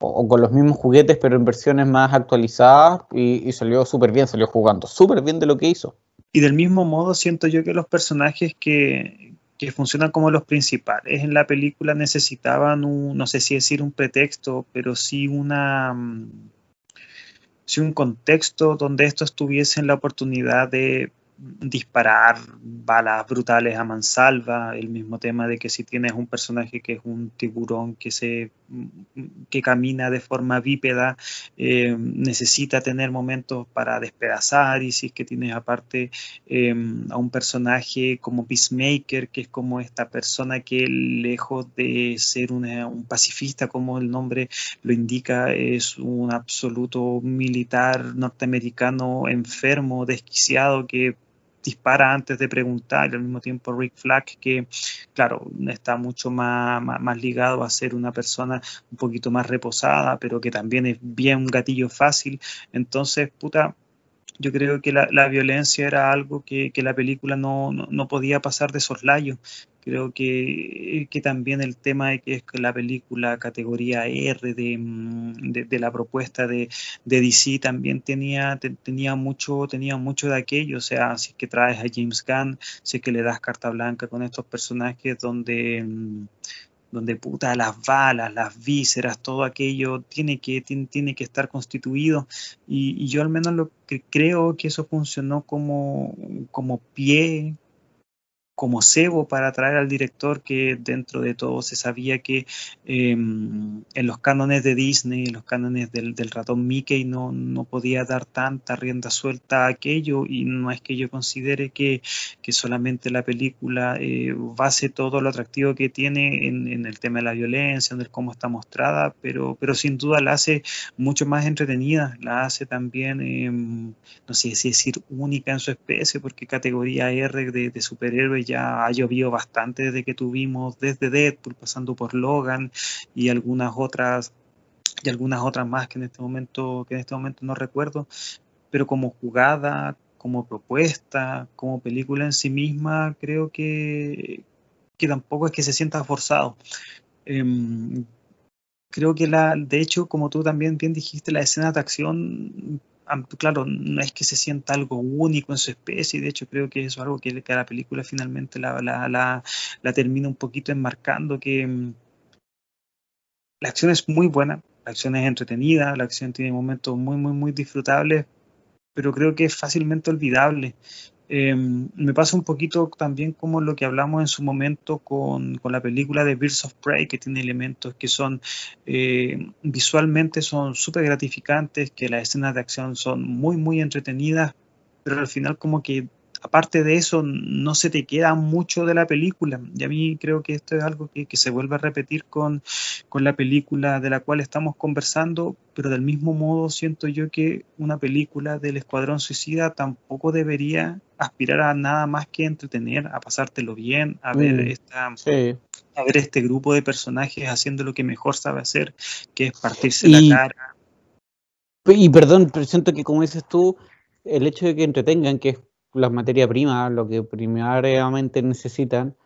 o, con los mismos juguetes, pero en versiones más actualizadas y, salió súper bien, salió jugando súper bien de lo que hizo. Y del mismo modo siento yo que los personajes que, que funcionan como los principales en la película necesitaban un, no sé si decir un pretexto, pero sí una mm, sí un contexto donde estos tuviesen la oportunidad de disparar balas brutales a mansalva, el mismo tema de que si tienes un personaje que es un tiburón que se que camina de forma bípeda, eh, necesita tener momentos para despedazar y si es que tienes aparte eh, a un personaje como Peacemaker, que es como esta persona que lejos de ser un pacifista, como el nombre lo indica, es un absoluto militar norteamericano enfermo, desquiciado, que dispara antes de preguntar, y al mismo tiempo Rick Flag, que claro, está mucho más, más, ligado a ser una persona un poquito más reposada, pero que también es bien un gatillo fácil. Entonces, puta, yo creo que la, la violencia era algo que, que la película no, no, no, podía pasar de soslayo. Creo que, que, también el tema de que es la película categoría R de, mm, de, la propuesta de, de, DC también tenía, tenía, mucho, tenía mucho de aquello. O sea, si es que traes a James Gunn, si es que le das carta blanca con estos personajes donde mm, donde puta las balas, las vísceras, todo aquello tiene que, tiene, que estar constituido. Y, y, yo al menos lo que creo que eso funcionó como, como pie como cebo para atraer al director que dentro de todo se sabía que em, en los cánones de Disney, en los cánones del, ratón Mickey no, no, podía dar tanta rienda suelta a aquello y no es que yo considere que, que solamente la película eh, base todo lo atractivo que tiene en, el tema de la violencia, en el cómo está mostrada, pero, pero sin duda la hace mucho más entretenida, la hace también, em, no sé si decir única en su especie, porque categoría R de, de superhéroes ya ha llovido bastante desde que tuvimos desde Deadpool, pasando por Logan y algunas otras y algunas otras más que en este momento que en este momento no recuerdo, pero como jugada, como propuesta, como película en sí misma, creo que, que tampoco es que se sienta forzado. Em, creo que la, de hecho, como tú también bien dijiste, la escena de acción claro, no es que se sienta algo único en su especie, de hecho creo que eso es algo que, la película finalmente la, la, termina un poquito enmarcando, que mm, la acción es muy buena, la acción es entretenida, la acción tiene momentos muy, muy, muy disfrutables, pero creo que es fácilmente olvidable. Em, me pasa un poquito también como lo que hablamos en su momento con, con la película de Birds of Prey, que tiene elementos que son eh, visualmente son súper gratificantes, que las escenas de acción son muy, muy entretenidas, pero al final como que aparte de eso, no se te queda mucho de la película. Y a mí creo que esto es algo que, se vuelve a repetir con, la película de la cual estamos conversando, pero del mismo modo siento yo que una película del Escuadrón Suicida tampoco debería aspirar a nada más que entretener, a pasártelo bien, a ver mm, esta... A ver este grupo de personajes haciendo lo que mejor sabe hacer, que es partirse la cara. Y perdón, pero siento que como dices tú, el hecho de que entretengan, que es las materias primas, lo que primariamente necesitan,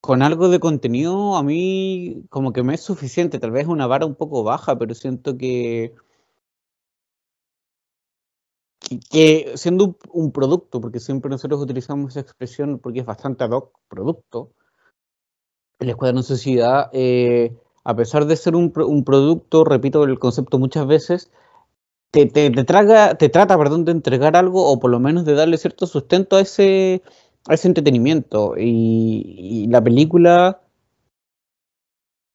con algo de contenido a mí como que me es suficiente, tal vez una vara un poco baja, pero siento que, que, siendo un, producto, porque siempre nosotros utilizamos esa expresión porque es bastante ad hoc, producto, el Escuadrón Sociedad, eh, a pesar de ser un, un producto, repito el concepto muchas veces, te, traga, te trata perdón, de entregar algo o por lo menos de darle cierto sustento a ese, a ese entretenimiento. Y, la película,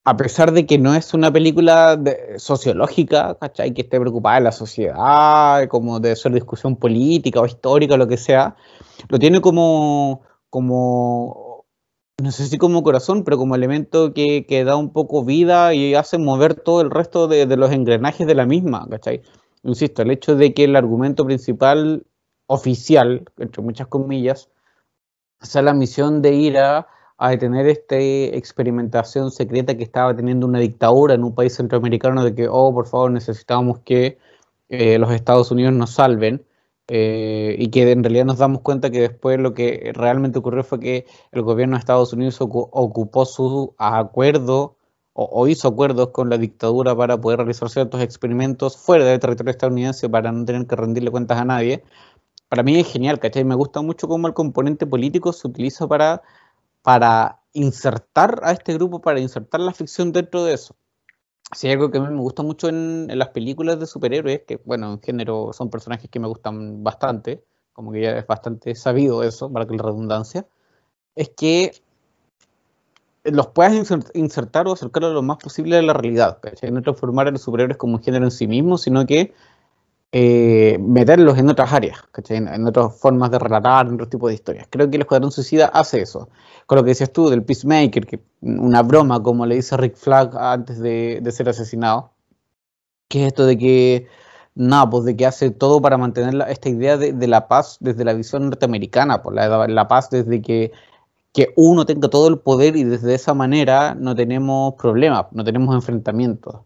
a pesar de que no es una película sociológica, ¿cachai? Que esté preocupada de la sociedad, como de ser discusión política o histórica, lo que sea, lo tiene como, como no sé si como corazón, pero como elemento que, da un poco vida y hace mover todo el resto de, de los engranajes de la misma, ¿cachai? Insisto, el hecho de que el argumento principal oficial, entre muchas comillas, sea la misión de ir a, detener esta experimentación secreta que estaba teniendo una dictadura en un país centroamericano de que, oh, por favor, necesitamos que eh, los Estados Unidos nos salven. Eh, y que en realidad nos damos cuenta que después lo que realmente ocurrió fue que el gobierno de Estados Unidos ocupó su acuerdo o, hizo acuerdos con la dictadura para poder realizar ciertos experimentos fuera del territorio estadounidense para no tener que rendirle cuentas a nadie. Para mí es genial, ¿cachai? Me gusta mucho cómo el componente político se utiliza para, para insertar a este grupo, para insertar la ficción dentro de eso. Si hay algo que me gusta mucho en, en, las películas de superhéroes, que bueno, en género son personajes que me gustan bastante, como que ya es bastante sabido eso, para que la redundancia, es que los puedas insertar o acercarlo lo más posible a la realidad, ¿cachai? No transformar a los superhéroes como un género en sí mismo, sino que eh, meterlos en otras áreas. En, otras formas de relatar, en otros tipos de historias. Creo que el Escuadrón Suicida hace eso. Con lo que decías tú del Peacemaker, que una broma, como le dice Rick Flag antes de, ser asesinado, que es esto de que, no, pues de que hace todo para mantener esta idea de, la paz desde la visión norteamericana, por pues la, la paz desde que que uno tenga todo el poder y desde esa manera no tenemos problemas, no tenemos enfrentamientos.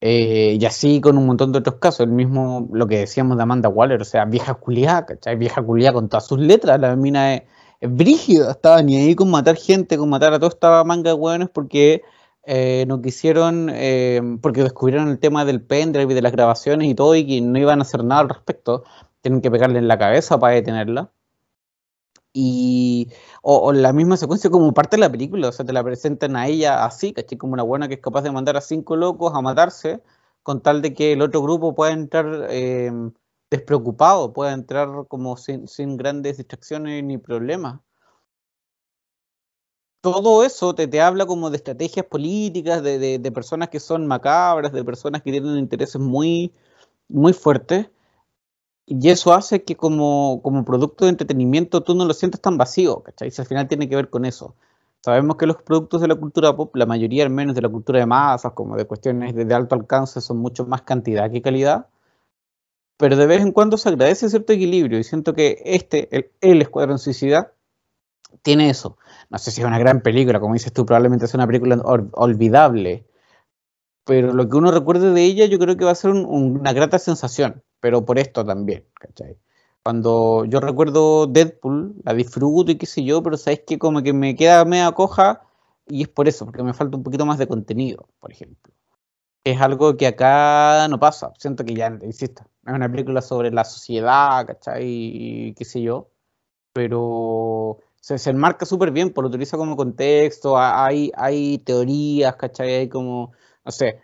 Eh, y así con un montón de otros casos, el mismo, lo que decíamos de Amanda Waller, o sea, vieja culiada, ¿cachai? Vieja culiada con todas sus letras, la mina es, brígida, estaba ni ahí con matar gente, con matar a toda esta manga de hueones porque eh, no quisieron, eh, porque descubrieron el tema del pendrive y de las grabaciones y todo y que no iban a hacer nada al respecto, tienen que pegarle en la cabeza para detenerla. Y o, la misma secuencia como parte de la película, o sea, te la presentan a ella así, ¿cachai? Como una buena que es capaz de mandar a cinco locos a matarse con tal de que el otro grupo pueda entrar eh, despreocupado, pueda entrar como sin, grandes distracciones ni problemas. todo eso te, te, habla como de estrategias políticas, de, de, personas que son macabras, de personas que tienen intereses muy, muy fuertes. Y eso hace que como, como producto de entretenimiento tú no lo sientes tan vacío, ¿cachai? Si al final tiene que ver con eso. Sabemos que los productos de la cultura pop, la mayoría al menos de la cultura de masas, como de cuestiones de, alto alcance, son mucho más cantidad que calidad. Pero de vez en cuando se agradece cierto equilibrio y siento que este, el, el Escuadrón Suicida, tiene eso. No sé si es una gran película, como dices tú, probablemente es una película olvidable. Pero lo que uno recuerde de ella, yo creo que va a ser una grata sensación. Pero por esto también, ¿cachai? Cuando yo recuerdo Deadpool, la disfruto y qué sé yo, pero sabes que como que me queda media coja y es por eso, porque me falta un poquito más de contenido, por ejemplo. Es algo que acá no pasa. Siento que ya, insisto, es una película sobre la sociedad, ¿cachai? Y qué sé yo. Pero se, se enmarca súper bien, por lo utiliza como contexto, hay, hay teorías, ¿cachai? Hay como, no sé,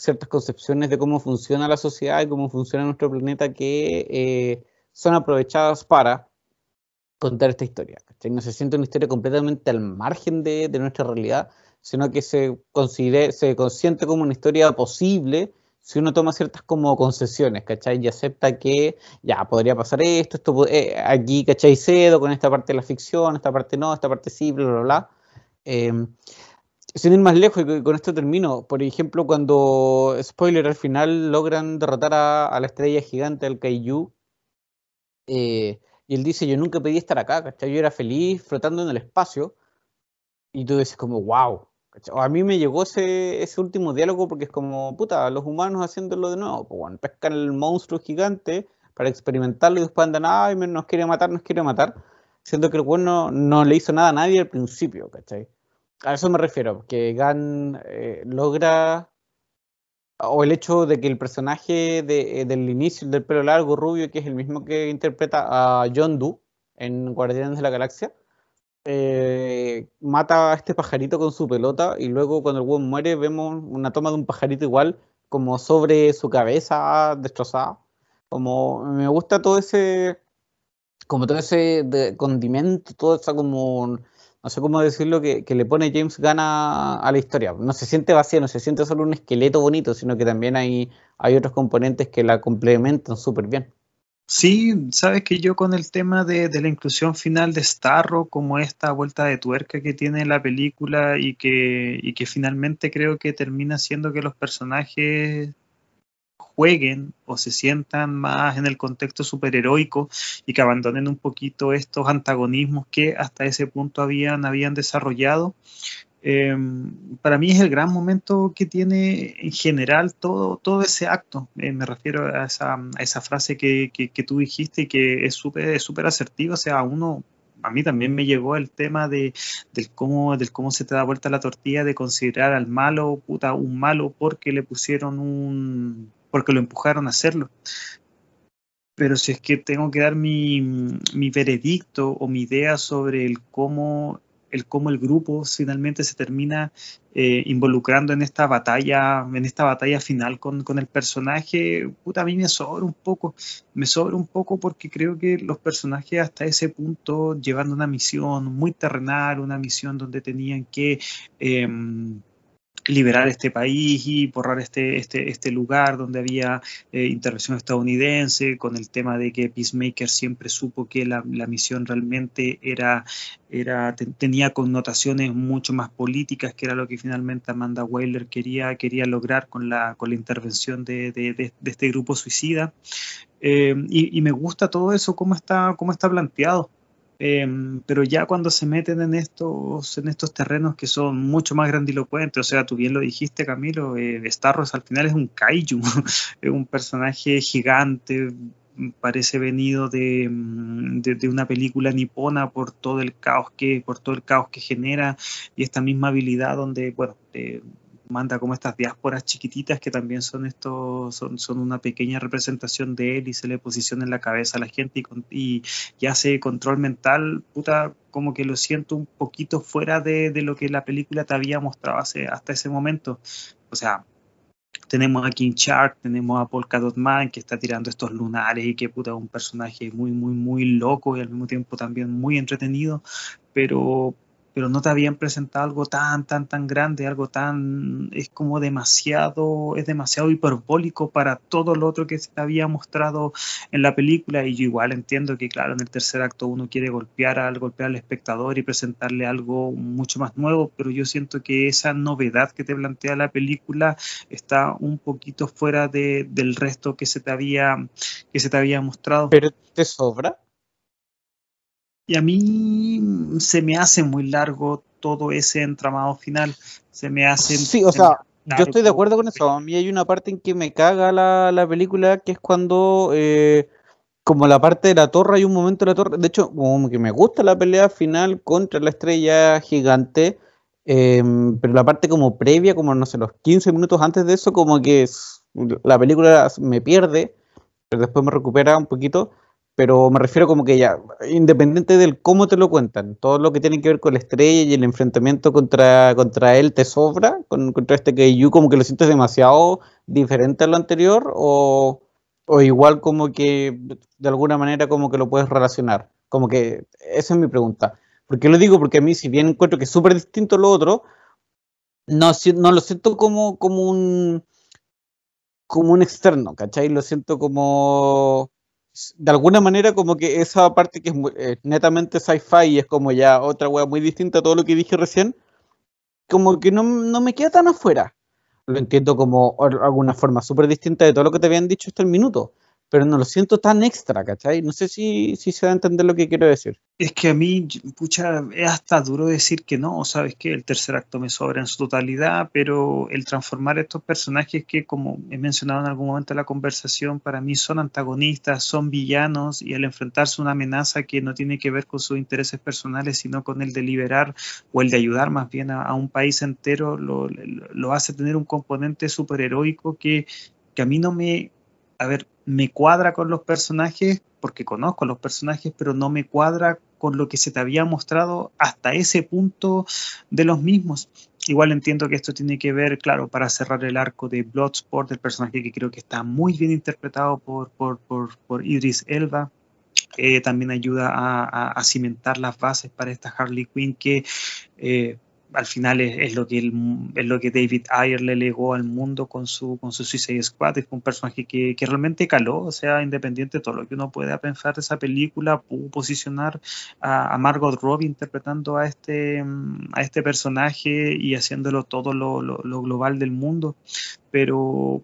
ciertas concepciones de cómo funciona la sociedad y cómo funciona nuestro planeta que eh, son aprovechadas para contar esta historia. No se siente una historia completamente al margen de, nuestra realidad, sino que se, considera, se consiente como una historia posible si uno toma ciertas como concesiones, ¿cachai? Y acepta que ya podría pasar esto, esto eh, aquí, ¿cachai? Cedo con esta parte de la ficción, esta parte no, esta parte sí, bla, bla, bla. Em, sin ir más lejos, con esto termino, por ejemplo, cuando, spoiler, al final logran derrotar a, la estrella gigante, al Kaiju, eh, y él dice, yo nunca pedí estar acá, ¿cachai? Yo era feliz flotando en el espacio. Y tú dices como, wow. A mí me llegó ese, último diálogo porque es como, puta, los humanos haciéndolo de nuevo. Pues pescan el monstruo gigante para experimentarlo y después andan, ay, nos quiere matar, nos quiere matar. Siendo que el bueno no le hizo nada a nadie al principio, ¿cachai? A eso me refiero, que Gan eh, logra o el hecho de que el personaje de, eh, del inicio, del pelo largo, rubio, que es el mismo que interpreta a John Doe en Guardianes de la Galaxia, eh, mata a este pajarito con su pelota y luego cuando el huevo muere vemos una toma de un pajarito igual como sobre su cabeza destrozada. Como me gusta todo ese, como todo ese condimento, todo esa como no sé cómo decirlo, que, le pone James Gana a la historia. No se siente vacía, no se siente solo un esqueleto bonito, sino que también hay, hay otros componentes que la complementan súper bien. Sí, sabes que yo con el tema de, la inclusión final de Starro, como esta vuelta de tuerca que tiene la película y que, y que finalmente creo que termina siendo que los personajes jueguen o se sientan más en el contexto superheroico y que abandonen un poquito estos antagonismos que hasta ese punto habían, habían desarrollado. Em, para mí es el gran momento que tiene en general todo, todo ese acto. Eh, me refiero a esa, a esa frase que, que, tú dijiste y que es súper asertiva. O sea, uno, a mí también me llegó el tema de, del, cómo, del cómo se te da vuelta la tortilla, de considerar al malo, puta, un malo porque le pusieron un, porque lo empujaron a hacerlo. Pero si es que tengo que dar mi, mi veredicto o mi idea sobre el cómo el cómo el grupo finalmente se termina eh, involucrando en esta batalla, en esta batalla final con, con, el personaje, puta, a mí me sobra un poco, me sobra un poco porque creo que los personajes hasta ese punto llevando una misión muy terrenal, una misión donde tenían que em, liberar este país y borrar este, este, este lugar donde había eh, intervención estadounidense, con el tema de que Peacemaker siempre supo que la, misión realmente era, era, tenía connotaciones mucho más políticas, que era lo que finalmente Amanda Weiler quería, quería lograr con la, con la intervención de, de, este grupo suicida. Eh, y, y, me gusta todo eso, cómo está, cómo está planteado. Em, pero ya cuando se meten en estos, en estos terrenos que son mucho más grandilocuentes, o sea, tú bien lo dijiste, Camilo, eh, Starros al final es un kaiju, es un personaje gigante, parece venido de, de, una película nipona por todo el caos que por todo el caos que genera y esta misma habilidad donde bueno eh, manda como estas diásporas chiquititas que también son estos, son, son, una pequeña representación de él y se le posiciona en la cabeza a la gente y, y, hace control mental, puta, como que lo siento un poquito fuera de, de lo que la película te había mostrado hace, hasta ese momento. O sea, tenemos a King Shark, tenemos a Polka Dot Man que está tirando estos lunares y que puta un personaje muy, muy, muy loco y al mismo tiempo también muy entretenido, pero pero no te habían presentado algo tan, tan, tan grande, algo tan, es como demasiado, es demasiado hiperbólico para todo lo otro que se te había mostrado en la película y yo igual entiendo que claro, en el tercer acto uno quiere golpear al, golpear al espectador y presentarle algo mucho más nuevo, pero yo siento que esa novedad que te plantea la película está un poquito fuera de, del resto que se te había, que se te había mostrado. ¿Pero te sobra? Y a mí se me hace muy largo todo ese entramado final. Se me hace. Sí, o sea, yo estoy de acuerdo con eso. A mí hay una parte en que me caga la, la película, que es cuando. Eh, como la parte de la torre, hay un momento de la torre. De hecho, como que me gusta la pelea final contra la estrella gigante. Em, pero la parte como previa, como no sé, los 15 minutos antes de eso, como que es, la película me pierde, pero después me recupera un poquito pero me refiero como que ya, independiente del cómo te lo cuentan, todo lo que tiene que ver con la estrella y el enfrentamiento contra, contra él te sobra, con, contra este Keiju, como que lo sientes demasiado diferente a lo anterior, o, o igual como que de alguna manera como que lo puedes relacionar, como que esa es mi pregunta. porque lo digo? Porque a mí si bien encuentro que es súper distinto a lo otro, no, no lo siento como, como un como un externo, ¿cachai? Lo siento como de alguna manera como que esa parte que es eh, netamente sci-fi y es como ya otra wea muy distinta a todo lo que dije recién, como que no, no me queda tan afuera. Lo entiendo como alguna forma súper distinta de todo lo que te habían dicho hasta el minuto pero no lo siento tan extra, ¿cachai? No sé si, si se va a entender lo que quiero decir. Es que a mí, pucha, es hasta duro decir que no, sabes que el tercer acto me sobra en su totalidad, pero el transformar estos personajes que, como he mencionado en algún momento en la conversación, para mí son antagonistas, son villanos, y al enfrentarse a una amenaza que no tiene que ver con sus intereses personales, sino con el de liberar o el de ayudar más bien a, un país entero, lo, lo, hace tener un componente superheroico que, que a mí no me a ver, me cuadra con los personajes porque conozco a los personajes, pero no me cuadra con lo que se te había mostrado hasta ese punto de los mismos. Igual entiendo que esto tiene que ver, claro, para cerrar el arco de Bloodsport, el personaje que creo que está muy bien interpretado por, por, por, Idris Elba. Eh, también ayuda a, cimentar las bases para esta Harley Quinn que eh, al final es, lo que es lo que David Ayer le legó al mundo con su con su Suicide Squad. Es un personaje que, que, realmente caló o sea independiente de todo lo que uno pueda pensar de esa película pudo posicionar a, Margot Robbie interpretando a este a este personaje y haciéndolo todo lo, lo, lo global del mundo. Pero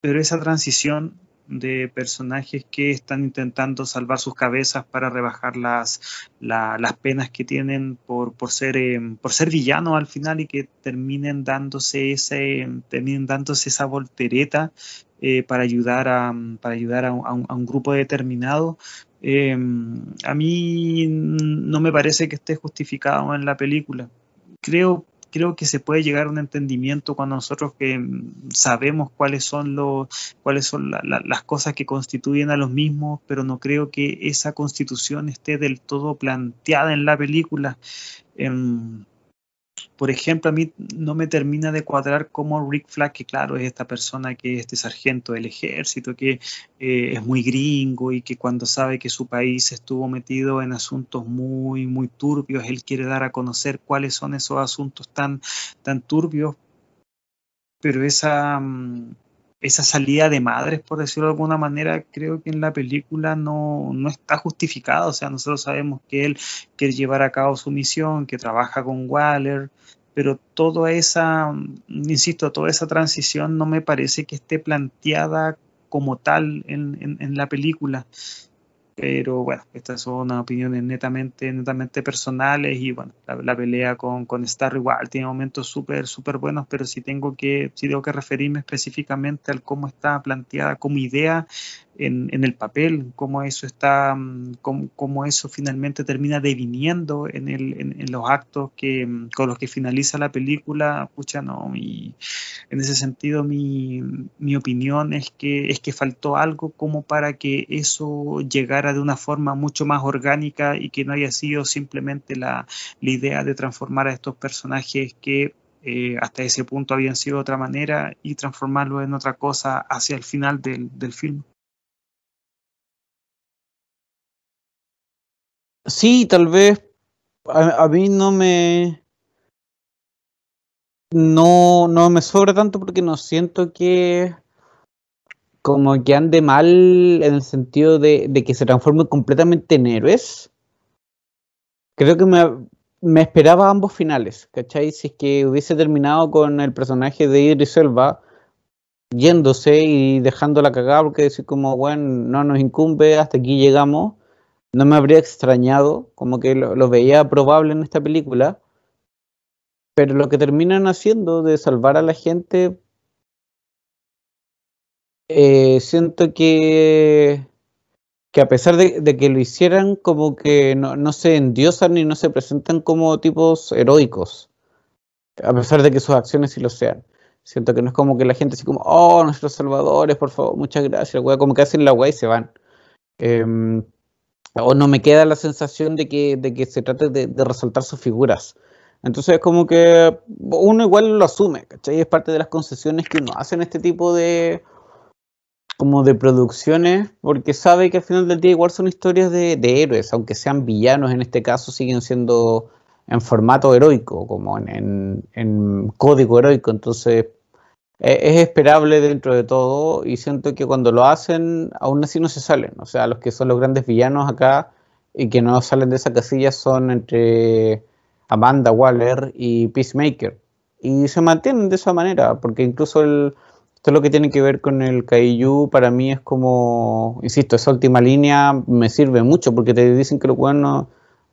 pero esa transición de personajes que están intentando salvar sus cabezas para rebajar las, las penas que tienen por, por, ser, eh, por ser villanos al final y que terminen dándose, ese, terminen dándose esa voltereta eh, para ayudar a, para ayudar a, un, a un, grupo determinado. Eh, a mí no me parece que esté justificado en la película. Creo creo que se puede llegar a un entendimiento cuando nosotros que mm, sabemos cuáles son los cuáles son las cosas que constituyen a los mismos, pero no creo que esa constitución esté del todo planteada en la película. Em, por ejemplo, a mí no me termina de cuadrar como Rick Flag, que claro, es esta persona que es este sargento del ejército, que eh, es muy gringo y que cuando sabe que su país estuvo metido en asuntos muy, muy turbios, él quiere dar a conocer cuáles son esos asuntos tan, tan turbios, pero esa, mm, esa salida de madres, por decirlo de alguna manera, creo que en la película no, no está justificada. O sea, nosotros sabemos que él quiere llevar a cabo su misión, que trabaja con Waller, pero toda esa, insisto, toda esa transición no me parece que esté planteada como tal en, en la película pero bueno, estas son opiniones netamente, netamente personales y bueno, la, pelea con, con Star igual tiene momentos súper, súper buenos, pero si tengo que, si tengo que referirme específicamente al cómo está planteada como idea, en, el papel, cómo eso está, mm, cómo, eso finalmente termina deviniendo en, el, en, los actos que, mm, con los que finaliza la película, pucha, no, en ese sentido mi, mi, opinión es que, es que faltó algo como para que eso llegara de una forma mucho más orgánica y que no haya sido simplemente la, la idea de transformar a estos personajes que eh, hasta ese punto habían sido de otra manera y transformarlo en otra cosa hacia el final del, del film. Sí, tal vez a, mí no me. No, no me sobra tanto porque no siento que. Como que ande mal en el sentido de, que se transforme completamente en héroes. Creo que me, me esperaba ambos finales, ¿cachai? Si es que hubiese terminado con el personaje de Idris Elba yéndose y dejando la cagada porque decir como, bueno, no nos incumbe, hasta aquí llegamos, no me habría extrañado, como que lo, veía probable en esta película, pero lo que terminan haciendo de salvar a la gente, eh, siento que, que a pesar de, que lo hicieran, como que no, se endiosan ni no se presentan como tipos heroicos, a pesar de que sus acciones sí lo sean. Siento que no es como que la gente así como, oh, nuestros salvadores, por favor, muchas gracias, como que hacen la weá y se van. Em, o no me queda la sensación de que, de que se trate de, resaltar sus figuras. Entonces es como que uno igual lo asume, ¿cachai? Es parte de las concesiones que uno hace en este tipo de como de producciones, porque sabe que al final del día igual son historias de, de héroes, aunque sean villanos en este caso, siguen siendo en formato heroico, como en, en, código heroico, entonces es esperable dentro de todo y siento que cuando lo hacen aún así no se salen, o sea, los que son los grandes villanos acá y que no salen de esa casilla son entre Amanda Waller y Peacemaker. Y se mantienen de esa manera, porque incluso el, todo lo que tiene que ver con el Kaiju para mí es como, insisto, esa última línea me sirve mucho porque te dicen que lo bueno no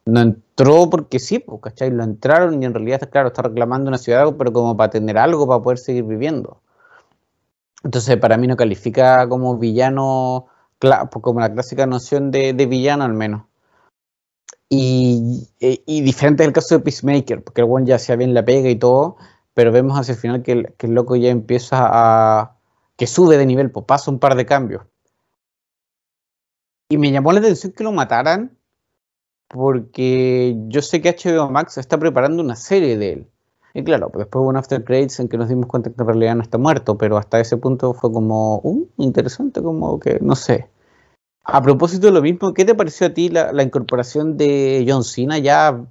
entró porque sí, pues, ¿cachai? Lo entraron y en realidad, claro, está reclamando una ciudad, pero como para tener algo para poder seguir viviendo. Entonces, para mí no califica como villano, pues, como la clásica noción de, villano al menos. Y, diferente del caso de Peacemaker, porque el one ya hacía bien la pega y todo, pero vemos hacia el final que el, que el loco ya empieza a. que sube de nivel, pues pasa un par de cambios. Y me llamó la atención que lo mataran porque yo sé que HBO Max está preparando una serie de él. Y claro, pues después hubo un After Credits en que nos dimos cuenta que en realidad no está muerto, pero hasta ese punto fue como, uh, interesante, como que, no sé. A propósito de lo mismo, ¿qué te pareció a ti la, incorporación de John Cena ya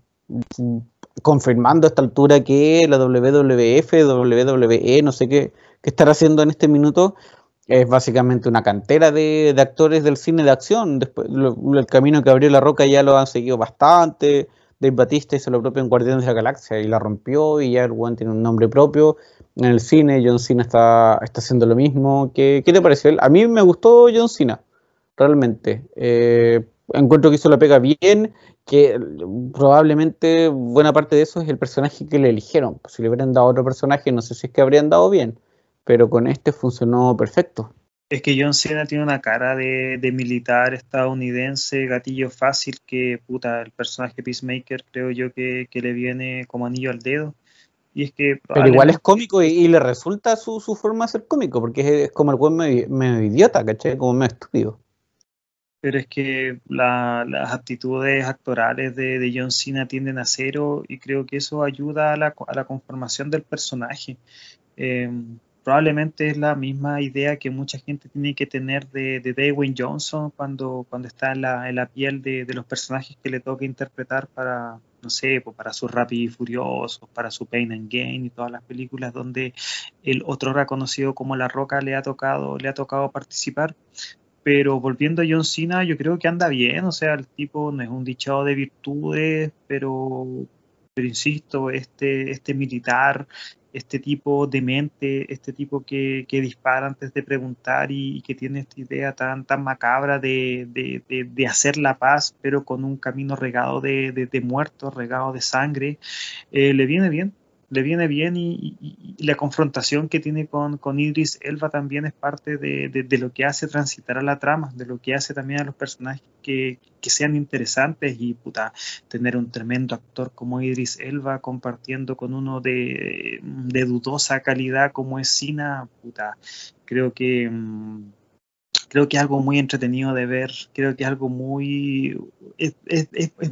confirmando a esta altura que la WWF, WWE, no sé qué, qué estará haciendo en este minuto, es básicamente una cantera de, actores del cine de acción. Después, el camino que abrió La Roca ya lo han seguido bastante. Dave Batista hizo lo propio en Guardianes de la Galaxia y la rompió y ya el tiene un nombre propio en el cine. John Cena está, está haciendo lo mismo. ¿Qué, ¿Qué, te pareció? A mí me gustó John Cena, realmente. Eh, encuentro que hizo la pega bien, que probablemente buena parte de eso es el personaje que le eligieron. si le hubieran dado otro personaje, no sé si es que habrían dado bien pero con este funcionó perfecto. Es que John Cena tiene una cara de, militar estadounidense, gatillo fácil, que puta, el personaje Peacemaker creo yo que, le viene como anillo al dedo. Y es que Pero igual es cómico y, le resulta su, forma de ser cómico, porque es, como el buen medio, idiota, ¿cachai? Como medio estúpido. Pero es que las aptitudes actorales de, John Cena tienden a cero y creo que eso ayuda a la, conformación del personaje. Eh, probablemente es la misma idea que mucha gente tiene que tener de, de Johnson cuando, cuando está en la, en la piel de, los personajes que le toca interpretar para, no sé, pues para su Rápido y Furioso, para su Pain and Gain y todas las películas donde el otro reconocido como La Roca le ha tocado, le ha tocado participar. Pero volviendo a John Cena, yo creo que anda bien, o sea, el tipo no es un dichado de virtudes, pero, pero insisto, este, este militar este tipo de mente, este tipo que, dispara antes de preguntar y, que tiene esta idea tan, tan macabra de, hacer la paz, pero con un camino regado de, muertos, regado de sangre, eh, le viene bien le viene bien y, la confrontación que tiene con, con, Idris Elba también es parte de, lo que hace transitar a la trama, de lo que hace también a los personajes que, sean interesantes y puta, tener un tremendo actor como Idris Elba compartiendo con uno de, dudosa calidad como es Sina, puta, creo que... Mm, creo que es algo muy entretenido de ver, creo que es algo muy, es,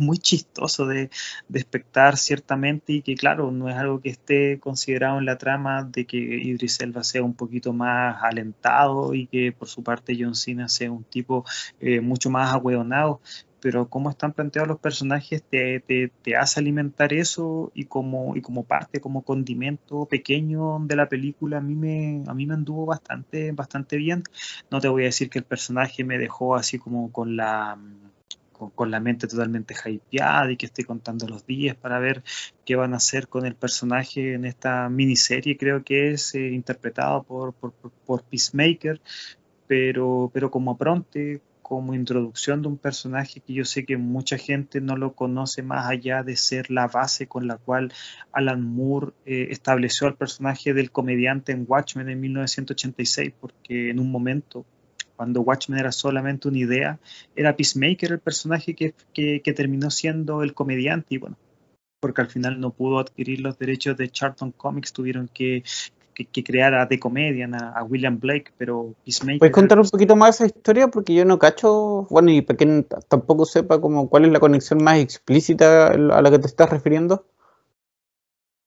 muy chistoso de, de, espectar ciertamente y que claro, no es algo que esté considerado en la trama de que Idris Elba sea un poquito más alentado y que por su parte John Cena sea un tipo eh, mucho más ahueonado, pero cómo están planteados los personajes te, te, hace alimentar eso y como, y como parte, como condimento pequeño de la película, a mí me, a mí me anduvo bastante, bastante bien. No te voy a decir que el personaje me dejó así como con la con, la mente totalmente hypeada y que estoy contando los días para ver qué van a hacer con el personaje en esta miniserie, creo que es eh, interpretado por, por, por, Peacemaker, pero, pero como pronto como introducción de un personaje que yo sé que mucha gente no lo conoce más allá de ser la base con la cual Alan Moore eh, estableció al personaje del comediante en Watchmen en 1986, porque en un momento, cuando Watchmen era solamente una idea, era Peacemaker el personaje que, que, terminó siendo el comediante y bueno, porque al final no pudo adquirir los derechos de Charlton Comics, tuvieron que, que, creara de comedia a, William Blake, pero Peacemaker... ¿Puedes contar un poquito más esa historia? Porque yo no cacho, bueno, y para quien tampoco sepa como cuál es la conexión más explícita a la que te estás refiriendo.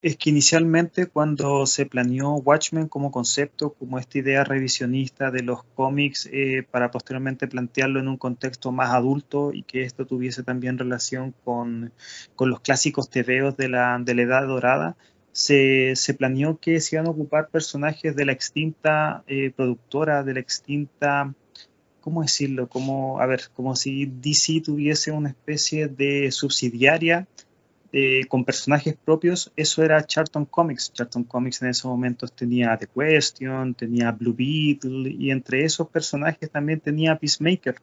Es que inicialmente cuando se planeó Watchmen como concepto, como esta idea revisionista de los cómics, eh, para posteriormente plantearlo en un contexto más adulto y que esto tuviese también relación con, con los clásicos tebeos de la, de la Edad Dorada, se, planeó que se iban a ocupar personajes de la extinta eh, productora, de la extinta, ¿cómo decirlo? Como, a ver, como si DC tuviese una especie de subsidiaria eh, con personajes propios, eso era Charlton Comics. Charlton Comics en esos momentos tenía The Question, tenía Blue Beetle y entre esos personajes también tenía Peacemaker.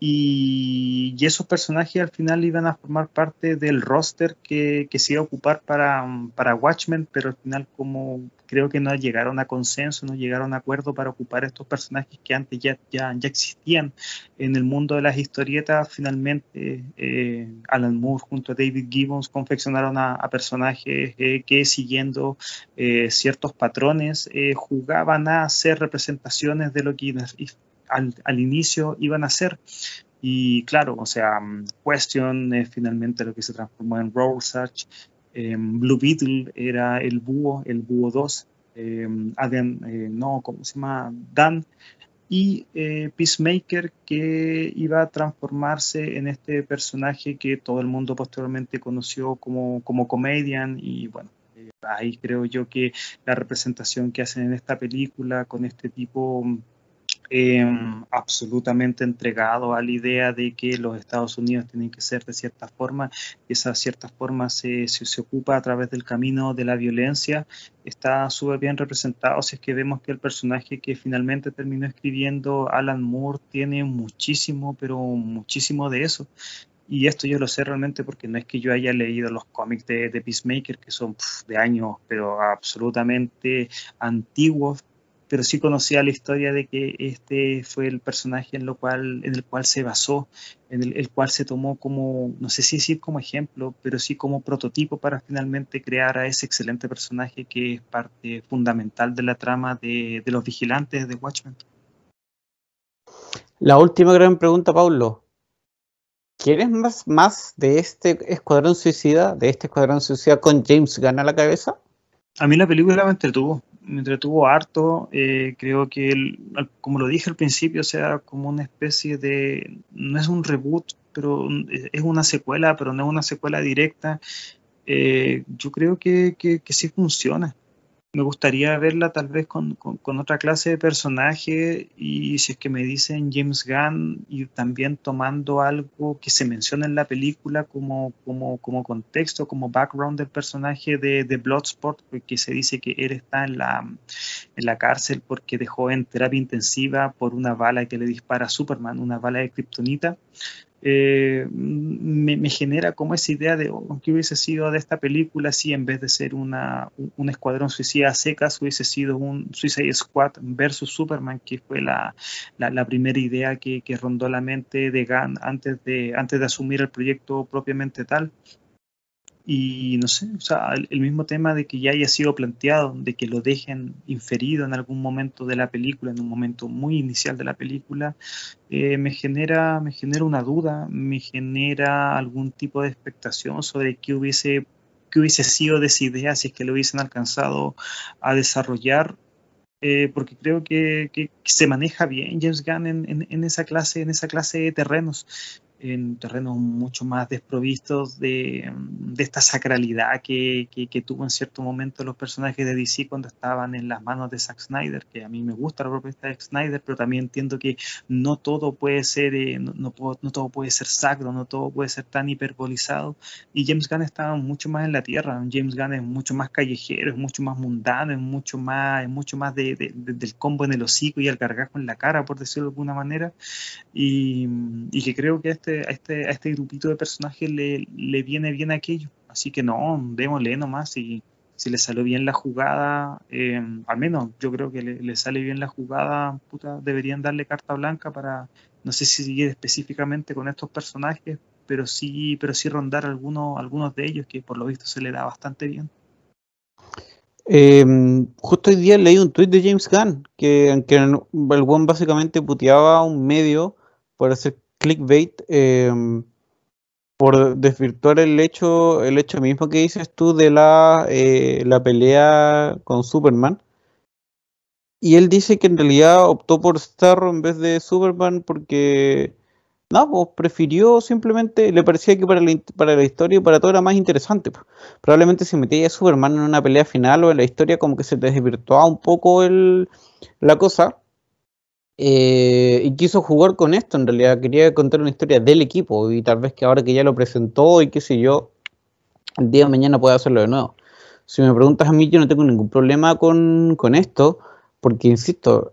Y, esos personajes al final iban a formar parte del roster que, que, se iba a ocupar para, Watchmen, pero al final como creo que no llegaron a consenso, no llegaron a acuerdo para ocupar estos personajes que antes ya, ya, ya existían en el mundo de las historietas, finalmente eh, Alan Moore junto a David Gibbons confeccionaron a, personajes eh, que siguiendo eh, ciertos patrones jugaban a hacer representaciones de lo que al, inicio iban a ser. Y claro, o sea, mm, Question es finalmente lo que se transformó en Rorschach. Em, Blue Beetle era el búho, el búho 2. Em, eh, no, ¿cómo se llama? Dan. Y eh, Peacemaker que iba a transformarse en este personaje que todo el mundo posteriormente conoció como, como comedian y bueno, eh, ahí creo yo que la representación que hacen en esta película con este tipo Em, absolutamente entregado a la idea de que los Estados Unidos tienen que ser de cierta forma y esa cierta forma se, se, ocupa a través del camino de la violencia, está súper bien representado si es que vemos que el personaje que finalmente terminó escribiendo Alan Moore tiene muchísimo, pero muchísimo de eso. Y esto yo lo sé realmente porque no es que yo haya leído los cómics de, de Peacemaker, que son de años, pero absolutamente antiguos, pero sí conocía la historia de que este fue el personaje en, lo cual, en el cual se basó, en el, cual se tomó como, no sé si decir como ejemplo, pero sí como prototipo para finalmente crear a ese excelente personaje que es parte fundamental de la trama de, los vigilantes de Watchmen. La última gran pregunta, Paulo. ¿Quieres más, más de este Escuadrón Suicida, de este Escuadrón Suicida con James Gunn a la cabeza? A mí la película me entretuvo, me entretuvo harto. Eh, creo que, como lo dije al principio, sea, como una especie de, no es un reboot, pero es una secuela, pero no es una secuela directa. Eh, yo creo que, que, que sí funciona me gustaría verla tal vez con, otra clase de personaje y si es que me dicen James Gunn y también tomando algo que se menciona en la película como, como, como contexto, como background del personaje de, de Bloodsport, que se dice que él está en la, en la cárcel porque dejó en terapia intensiva por una bala que le dispara a Superman, una bala de kriptonita. Eh, me, genera como esa idea de oh, que hubiese sido de esta película si en vez de ser una, un escuadrón suicida secas hubiese sido un Suicide Squad versus Superman, que fue la, la, primera idea que, que, rondó la mente de Gunn antes de, antes de asumir el proyecto propiamente tal. Y no sé, o sea, el, mismo tema de que ya haya sido planteado, de que lo dejen inferido en algún momento de la película, en un momento muy inicial de la película, eh, me, genera, me genera una duda, me genera algún tipo de expectación sobre qué hubiese, qué hubiese sido de esa idea si es que lo hubiesen alcanzado a desarrollar eh, porque creo que, se maneja bien James Gunn en, en, esa clase, en esa clase de terrenos. En terrenos mucho más desprovistos de, esta sacralidad que, tuvo en cierto momento los personajes de DC cuando estaban en las manos de Zack Snyder, que a mí me gusta la propuesta de Snyder, pero también entiendo que no todo puede ser, eh, no, no, todo puede ser sacro, no todo puede ser tan hiperbolizado, y James Gunn estaba mucho más en la tierra, James Gunn es mucho más callejero, es mucho más mundano, es mucho más, es mucho más de, del combo en el hocico y el gargajo en la cara, por decirlo de alguna manera, y, y que creo que este a este, a este grupito de personajes le, le viene bien aquello. Así que no, démosle nomás y si le salió bien la jugada, eh, al menos yo creo que le, sale bien la jugada, puta, deberían darle carta blanca para, no sé si seguir específicamente con estos personajes, pero sí, pero sí rondar algunos, algunos de ellos que por lo visto se le da bastante bien. Em, justo hoy día leí un tweet de James Gunn que, que el buen básicamente puteaba un medio por hacer clickbait em, por desvirtuar el hecho, el hecho mismo que dices tú de la, eh, la pelea con Superman. Y él dice que en realidad optó por Starro en vez de Superman porque no, pues prefirió simplemente, le parecía que para la, para la historia y para todo era más interesante. Pues. Probablemente si metía a Superman en una pelea final o en la historia como que se desvirtuaba un poco el, la cosa. Eh, y quiso jugar con esto, en realidad quería contar una historia del equipo y tal vez que ahora que ya lo presentó y qué sé yo, el día de mañana pueda hacerlo de nuevo. Si me preguntas a mí, yo no tengo ningún problema con, esto, porque insisto,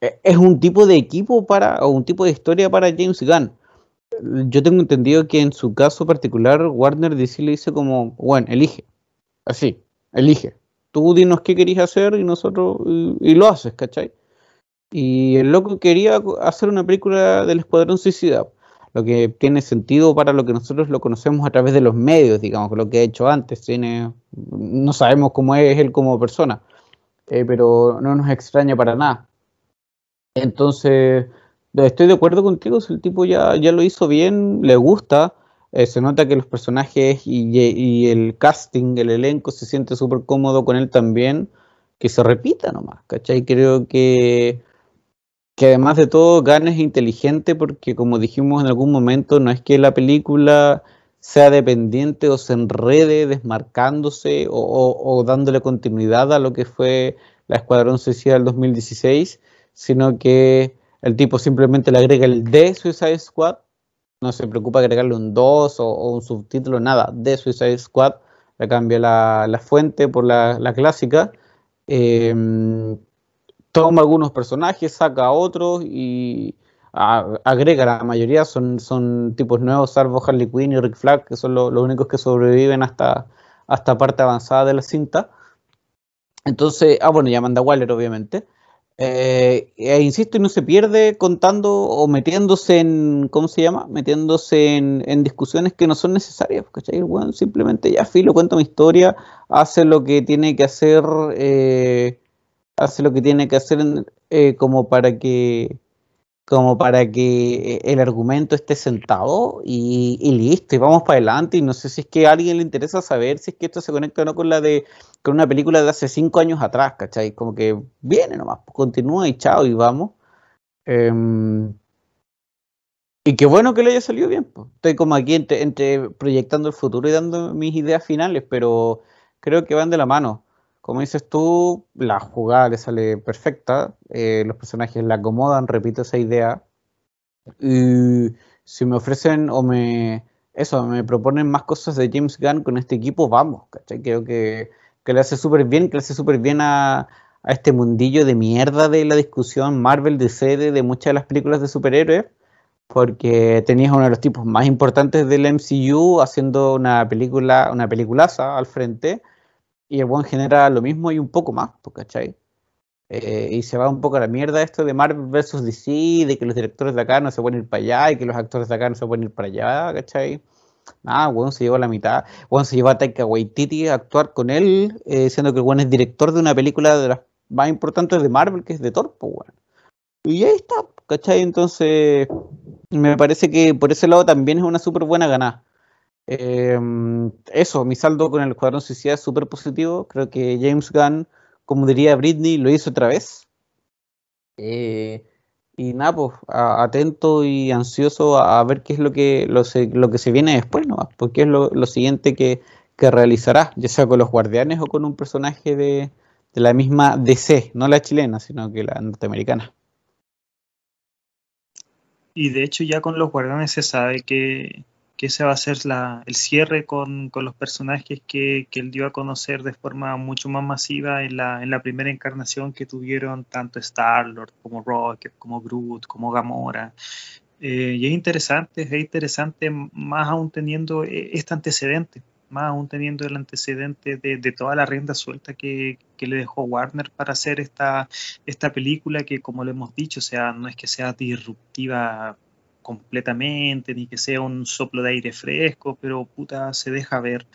e, es un tipo de equipo para, o un tipo de historia para James Gunn. Yo tengo entendido que en su caso particular, Warner DC le dice como, bueno, elige, así, elige. Tú dinos qué querías hacer y nosotros, y, y lo haces, ¿cachai? Y el loco quería hacer una película del Escuadrón Suicida, lo que tiene sentido para lo que nosotros lo conocemos a través de los medios, digamos, lo que ha hecho antes. Tiene, no sabemos cómo es él como persona, eh, pero no nos extraña para nada. Entonces, estoy de acuerdo contigo, el tipo ya, ya lo hizo bien, le gusta, eh, se nota que los personajes y, y, el casting, el elenco se siente súper cómodo con él también, que se repita nomás, ¿cachai? Creo que que además de todo Gunn es inteligente porque como dijimos en algún momento, no es que la película sea dependiente o se enrede desmarcándose o, dándole continuidad a lo que fue la Escuadrón Suicida del 2016, sino que el tipo simplemente le agrega el D Suicide Squad, no se preocupa agregarle un 2 o, un subtítulo, nada, de Suicide Squad, le cambia la, fuente por la, clásica. Eh, toma algunos personajes, saca otros y agrega, la mayoría son, son tipos nuevos, salvo Harley Quinn y Rick Flag, que son los únicos que sobreviven hasta, hasta parte avanzada de la cinta. Entonces, ah, bueno, ya manda Waller, obviamente. Eh, e insisto, y no se pierde contando o metiéndose en, ¿cómo se llama? Metiéndose en, discusiones que no son necesarias, ¿cachai? Simplemente ya filo, cuenta mi historia, hace lo que tiene que hacer eh, hace lo que tiene que hacer eh, como para que como para que el argumento esté sentado y, listo, y vamos para adelante. Y no sé si es que a alguien le interesa saber si es que esto se conecta o no con la de con una película de hace cinco años atrás, ¿cachai? Como que viene nomás, continúa y chao, y vamos. Em, y qué bueno que le haya salido bien. Pues. Estoy como aquí entre proyectando el futuro y dando mis ideas finales, pero creo que van de la mano como dices tú, la jugada le sale perfecta, eh, los personajes la acomodan, repito esa idea. Y si me ofrecen o me eso, me proponen más cosas de James Gunn con este equipo, vamos, ¿cachai? Creo que, le hace súper bien, que le hace súper bien a, este mundillo de mierda de la discusión Marvel de sede de muchas de las películas de superhéroes, porque tenías uno de los tipos más importantes del MCU haciendo una película, una peliculaza al frente, y el buen genera lo mismo y un poco más, pues, ¿cachai? Eh, y se va un poco a la mierda esto de Marvel vs. DC, de que los directores de acá no se pueden ir para allá y que los actores de acá no se pueden ir para allá, ¿cachai? Nada, bueno, se llevó a la mitad. Bueno, se llevó a Taika Waititi a actuar con él, eh, siendo que bueno es director de una película de las más importantes de Marvel, que es de Thor, pues, bueno. Y ahí está, ¿cachai? Entonces, me parece que por ese lado también es una súper buena ganada. Em, eso, mi saldo con el Escuadrón Suicida es súper positivo. Creo que James Gunn, como diría Britney, lo hizo otra vez. Eh, y nada, pues atento y ansioso a, ver qué es lo que, lo, lo, que se viene después, ¿no? Porque es lo, siguiente que, que, realizará, ya sea con los guardianes o con un personaje de, de la misma DC, no la chilena, sino que la norteamericana. Y de hecho ya con los guardianes se sabe que, que ese va a ser el cierre con, los personajes que, él dio a conocer de forma mucho más masiva en la, en la primera encarnación que tuvieron tanto Star-Lord como Rocket, como Groot, como Gamora. Eh, y es interesante, es interesante más aún teniendo eh, este antecedente, más aún teniendo el antecedente de, toda la rienda suelta que, le dejó Warner para hacer esta, esta película que, como le hemos dicho, sea, no es que sea disruptiva completamente, ni que sea un soplo de aire fresco, pero puta, se deja ver.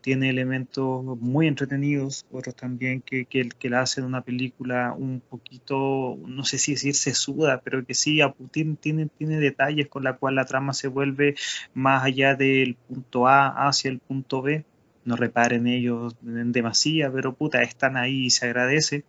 Tiene elementos muy entretenidos, otros también que, que, que la hacen una película un poquito, no sé si decir sesuda, pero que sí tiene, tiene, tiene detalles con la cual la trama se vuelve más allá del punto A hacia el punto B. No reparen ellos en demasía, pero puta, están ahí y se agradece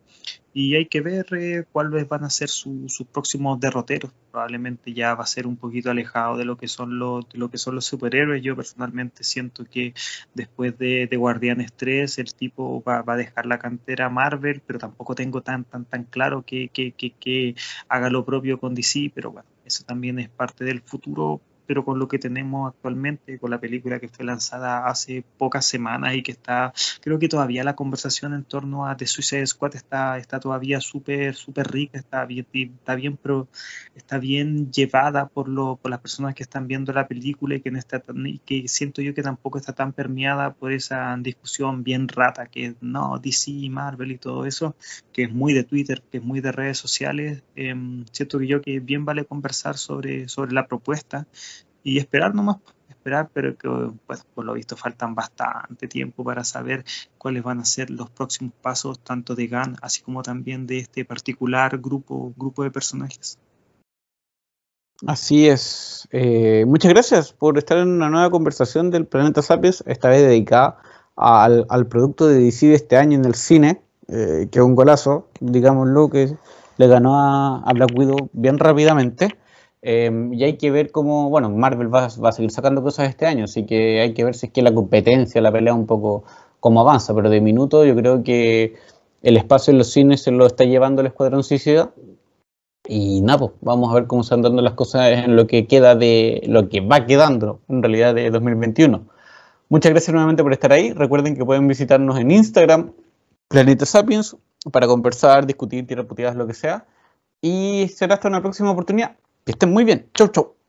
y hay que ver eh, cuáles van a ser sus próximos derroteros. Probablemente ya va a ser un poquito alejado de lo que son los, lo que son los superhéroes. Yo personalmente siento que después de, de Guardianes 3 el tipo va, va, a dejar la cantera Marvel, pero tampoco tengo tan tan tan claro que, que, que haga lo propio con DC, pero bueno, eso también es parte del futuro pero con lo que tenemos actualmente, con la película que fue lanzada hace pocas semanas y que está, creo que todavía la conversación en torno a The Suicide Squad está, está todavía súper, súper rica, está bien, está bien, pero está bien llevada por, lo, por las personas que están viendo la película y que, y que siento yo que tampoco está tan permeada por esa discusión bien rata que no, DC, Marvel y todo eso, que es muy de Twitter, que es muy de redes sociales. Eh, siento que yo que bien vale conversar sobre, sobre la propuesta y esperar nomás, esperar, pero que pues, por lo visto faltan bastante tiempo para saber cuáles van a ser los próximos pasos tanto de GAN así como también de este particular grupo, grupo de personajes. Así es. Eh, muchas gracias por estar en una nueva conversación del Planeta Sapiens, esta vez dedicada al, al producto de DC de este año en el cine, eh, que es un golazo, digámoslo, que le ganó a, a Black Widow bien rápidamente. Em, y hay que ver cómo, bueno, Marvel va, va, a seguir sacando cosas este año, así que hay que ver si es que la competencia, la pelea un poco cómo avanza, pero de minuto yo creo que el espacio en los cines se lo está llevando el Escuadrón Suicida. Y nada, pues, vamos a ver cómo están dando las cosas en lo que queda de lo que va quedando en realidad de 2021. Muchas gracias nuevamente por estar ahí. Recuerden que pueden visitarnos en Instagram, Planeta Sapiens, para conversar, discutir, tirar putidas, lo que sea. Y será hasta una próxima oportunidad. Que estén muy bien. Chau, chau.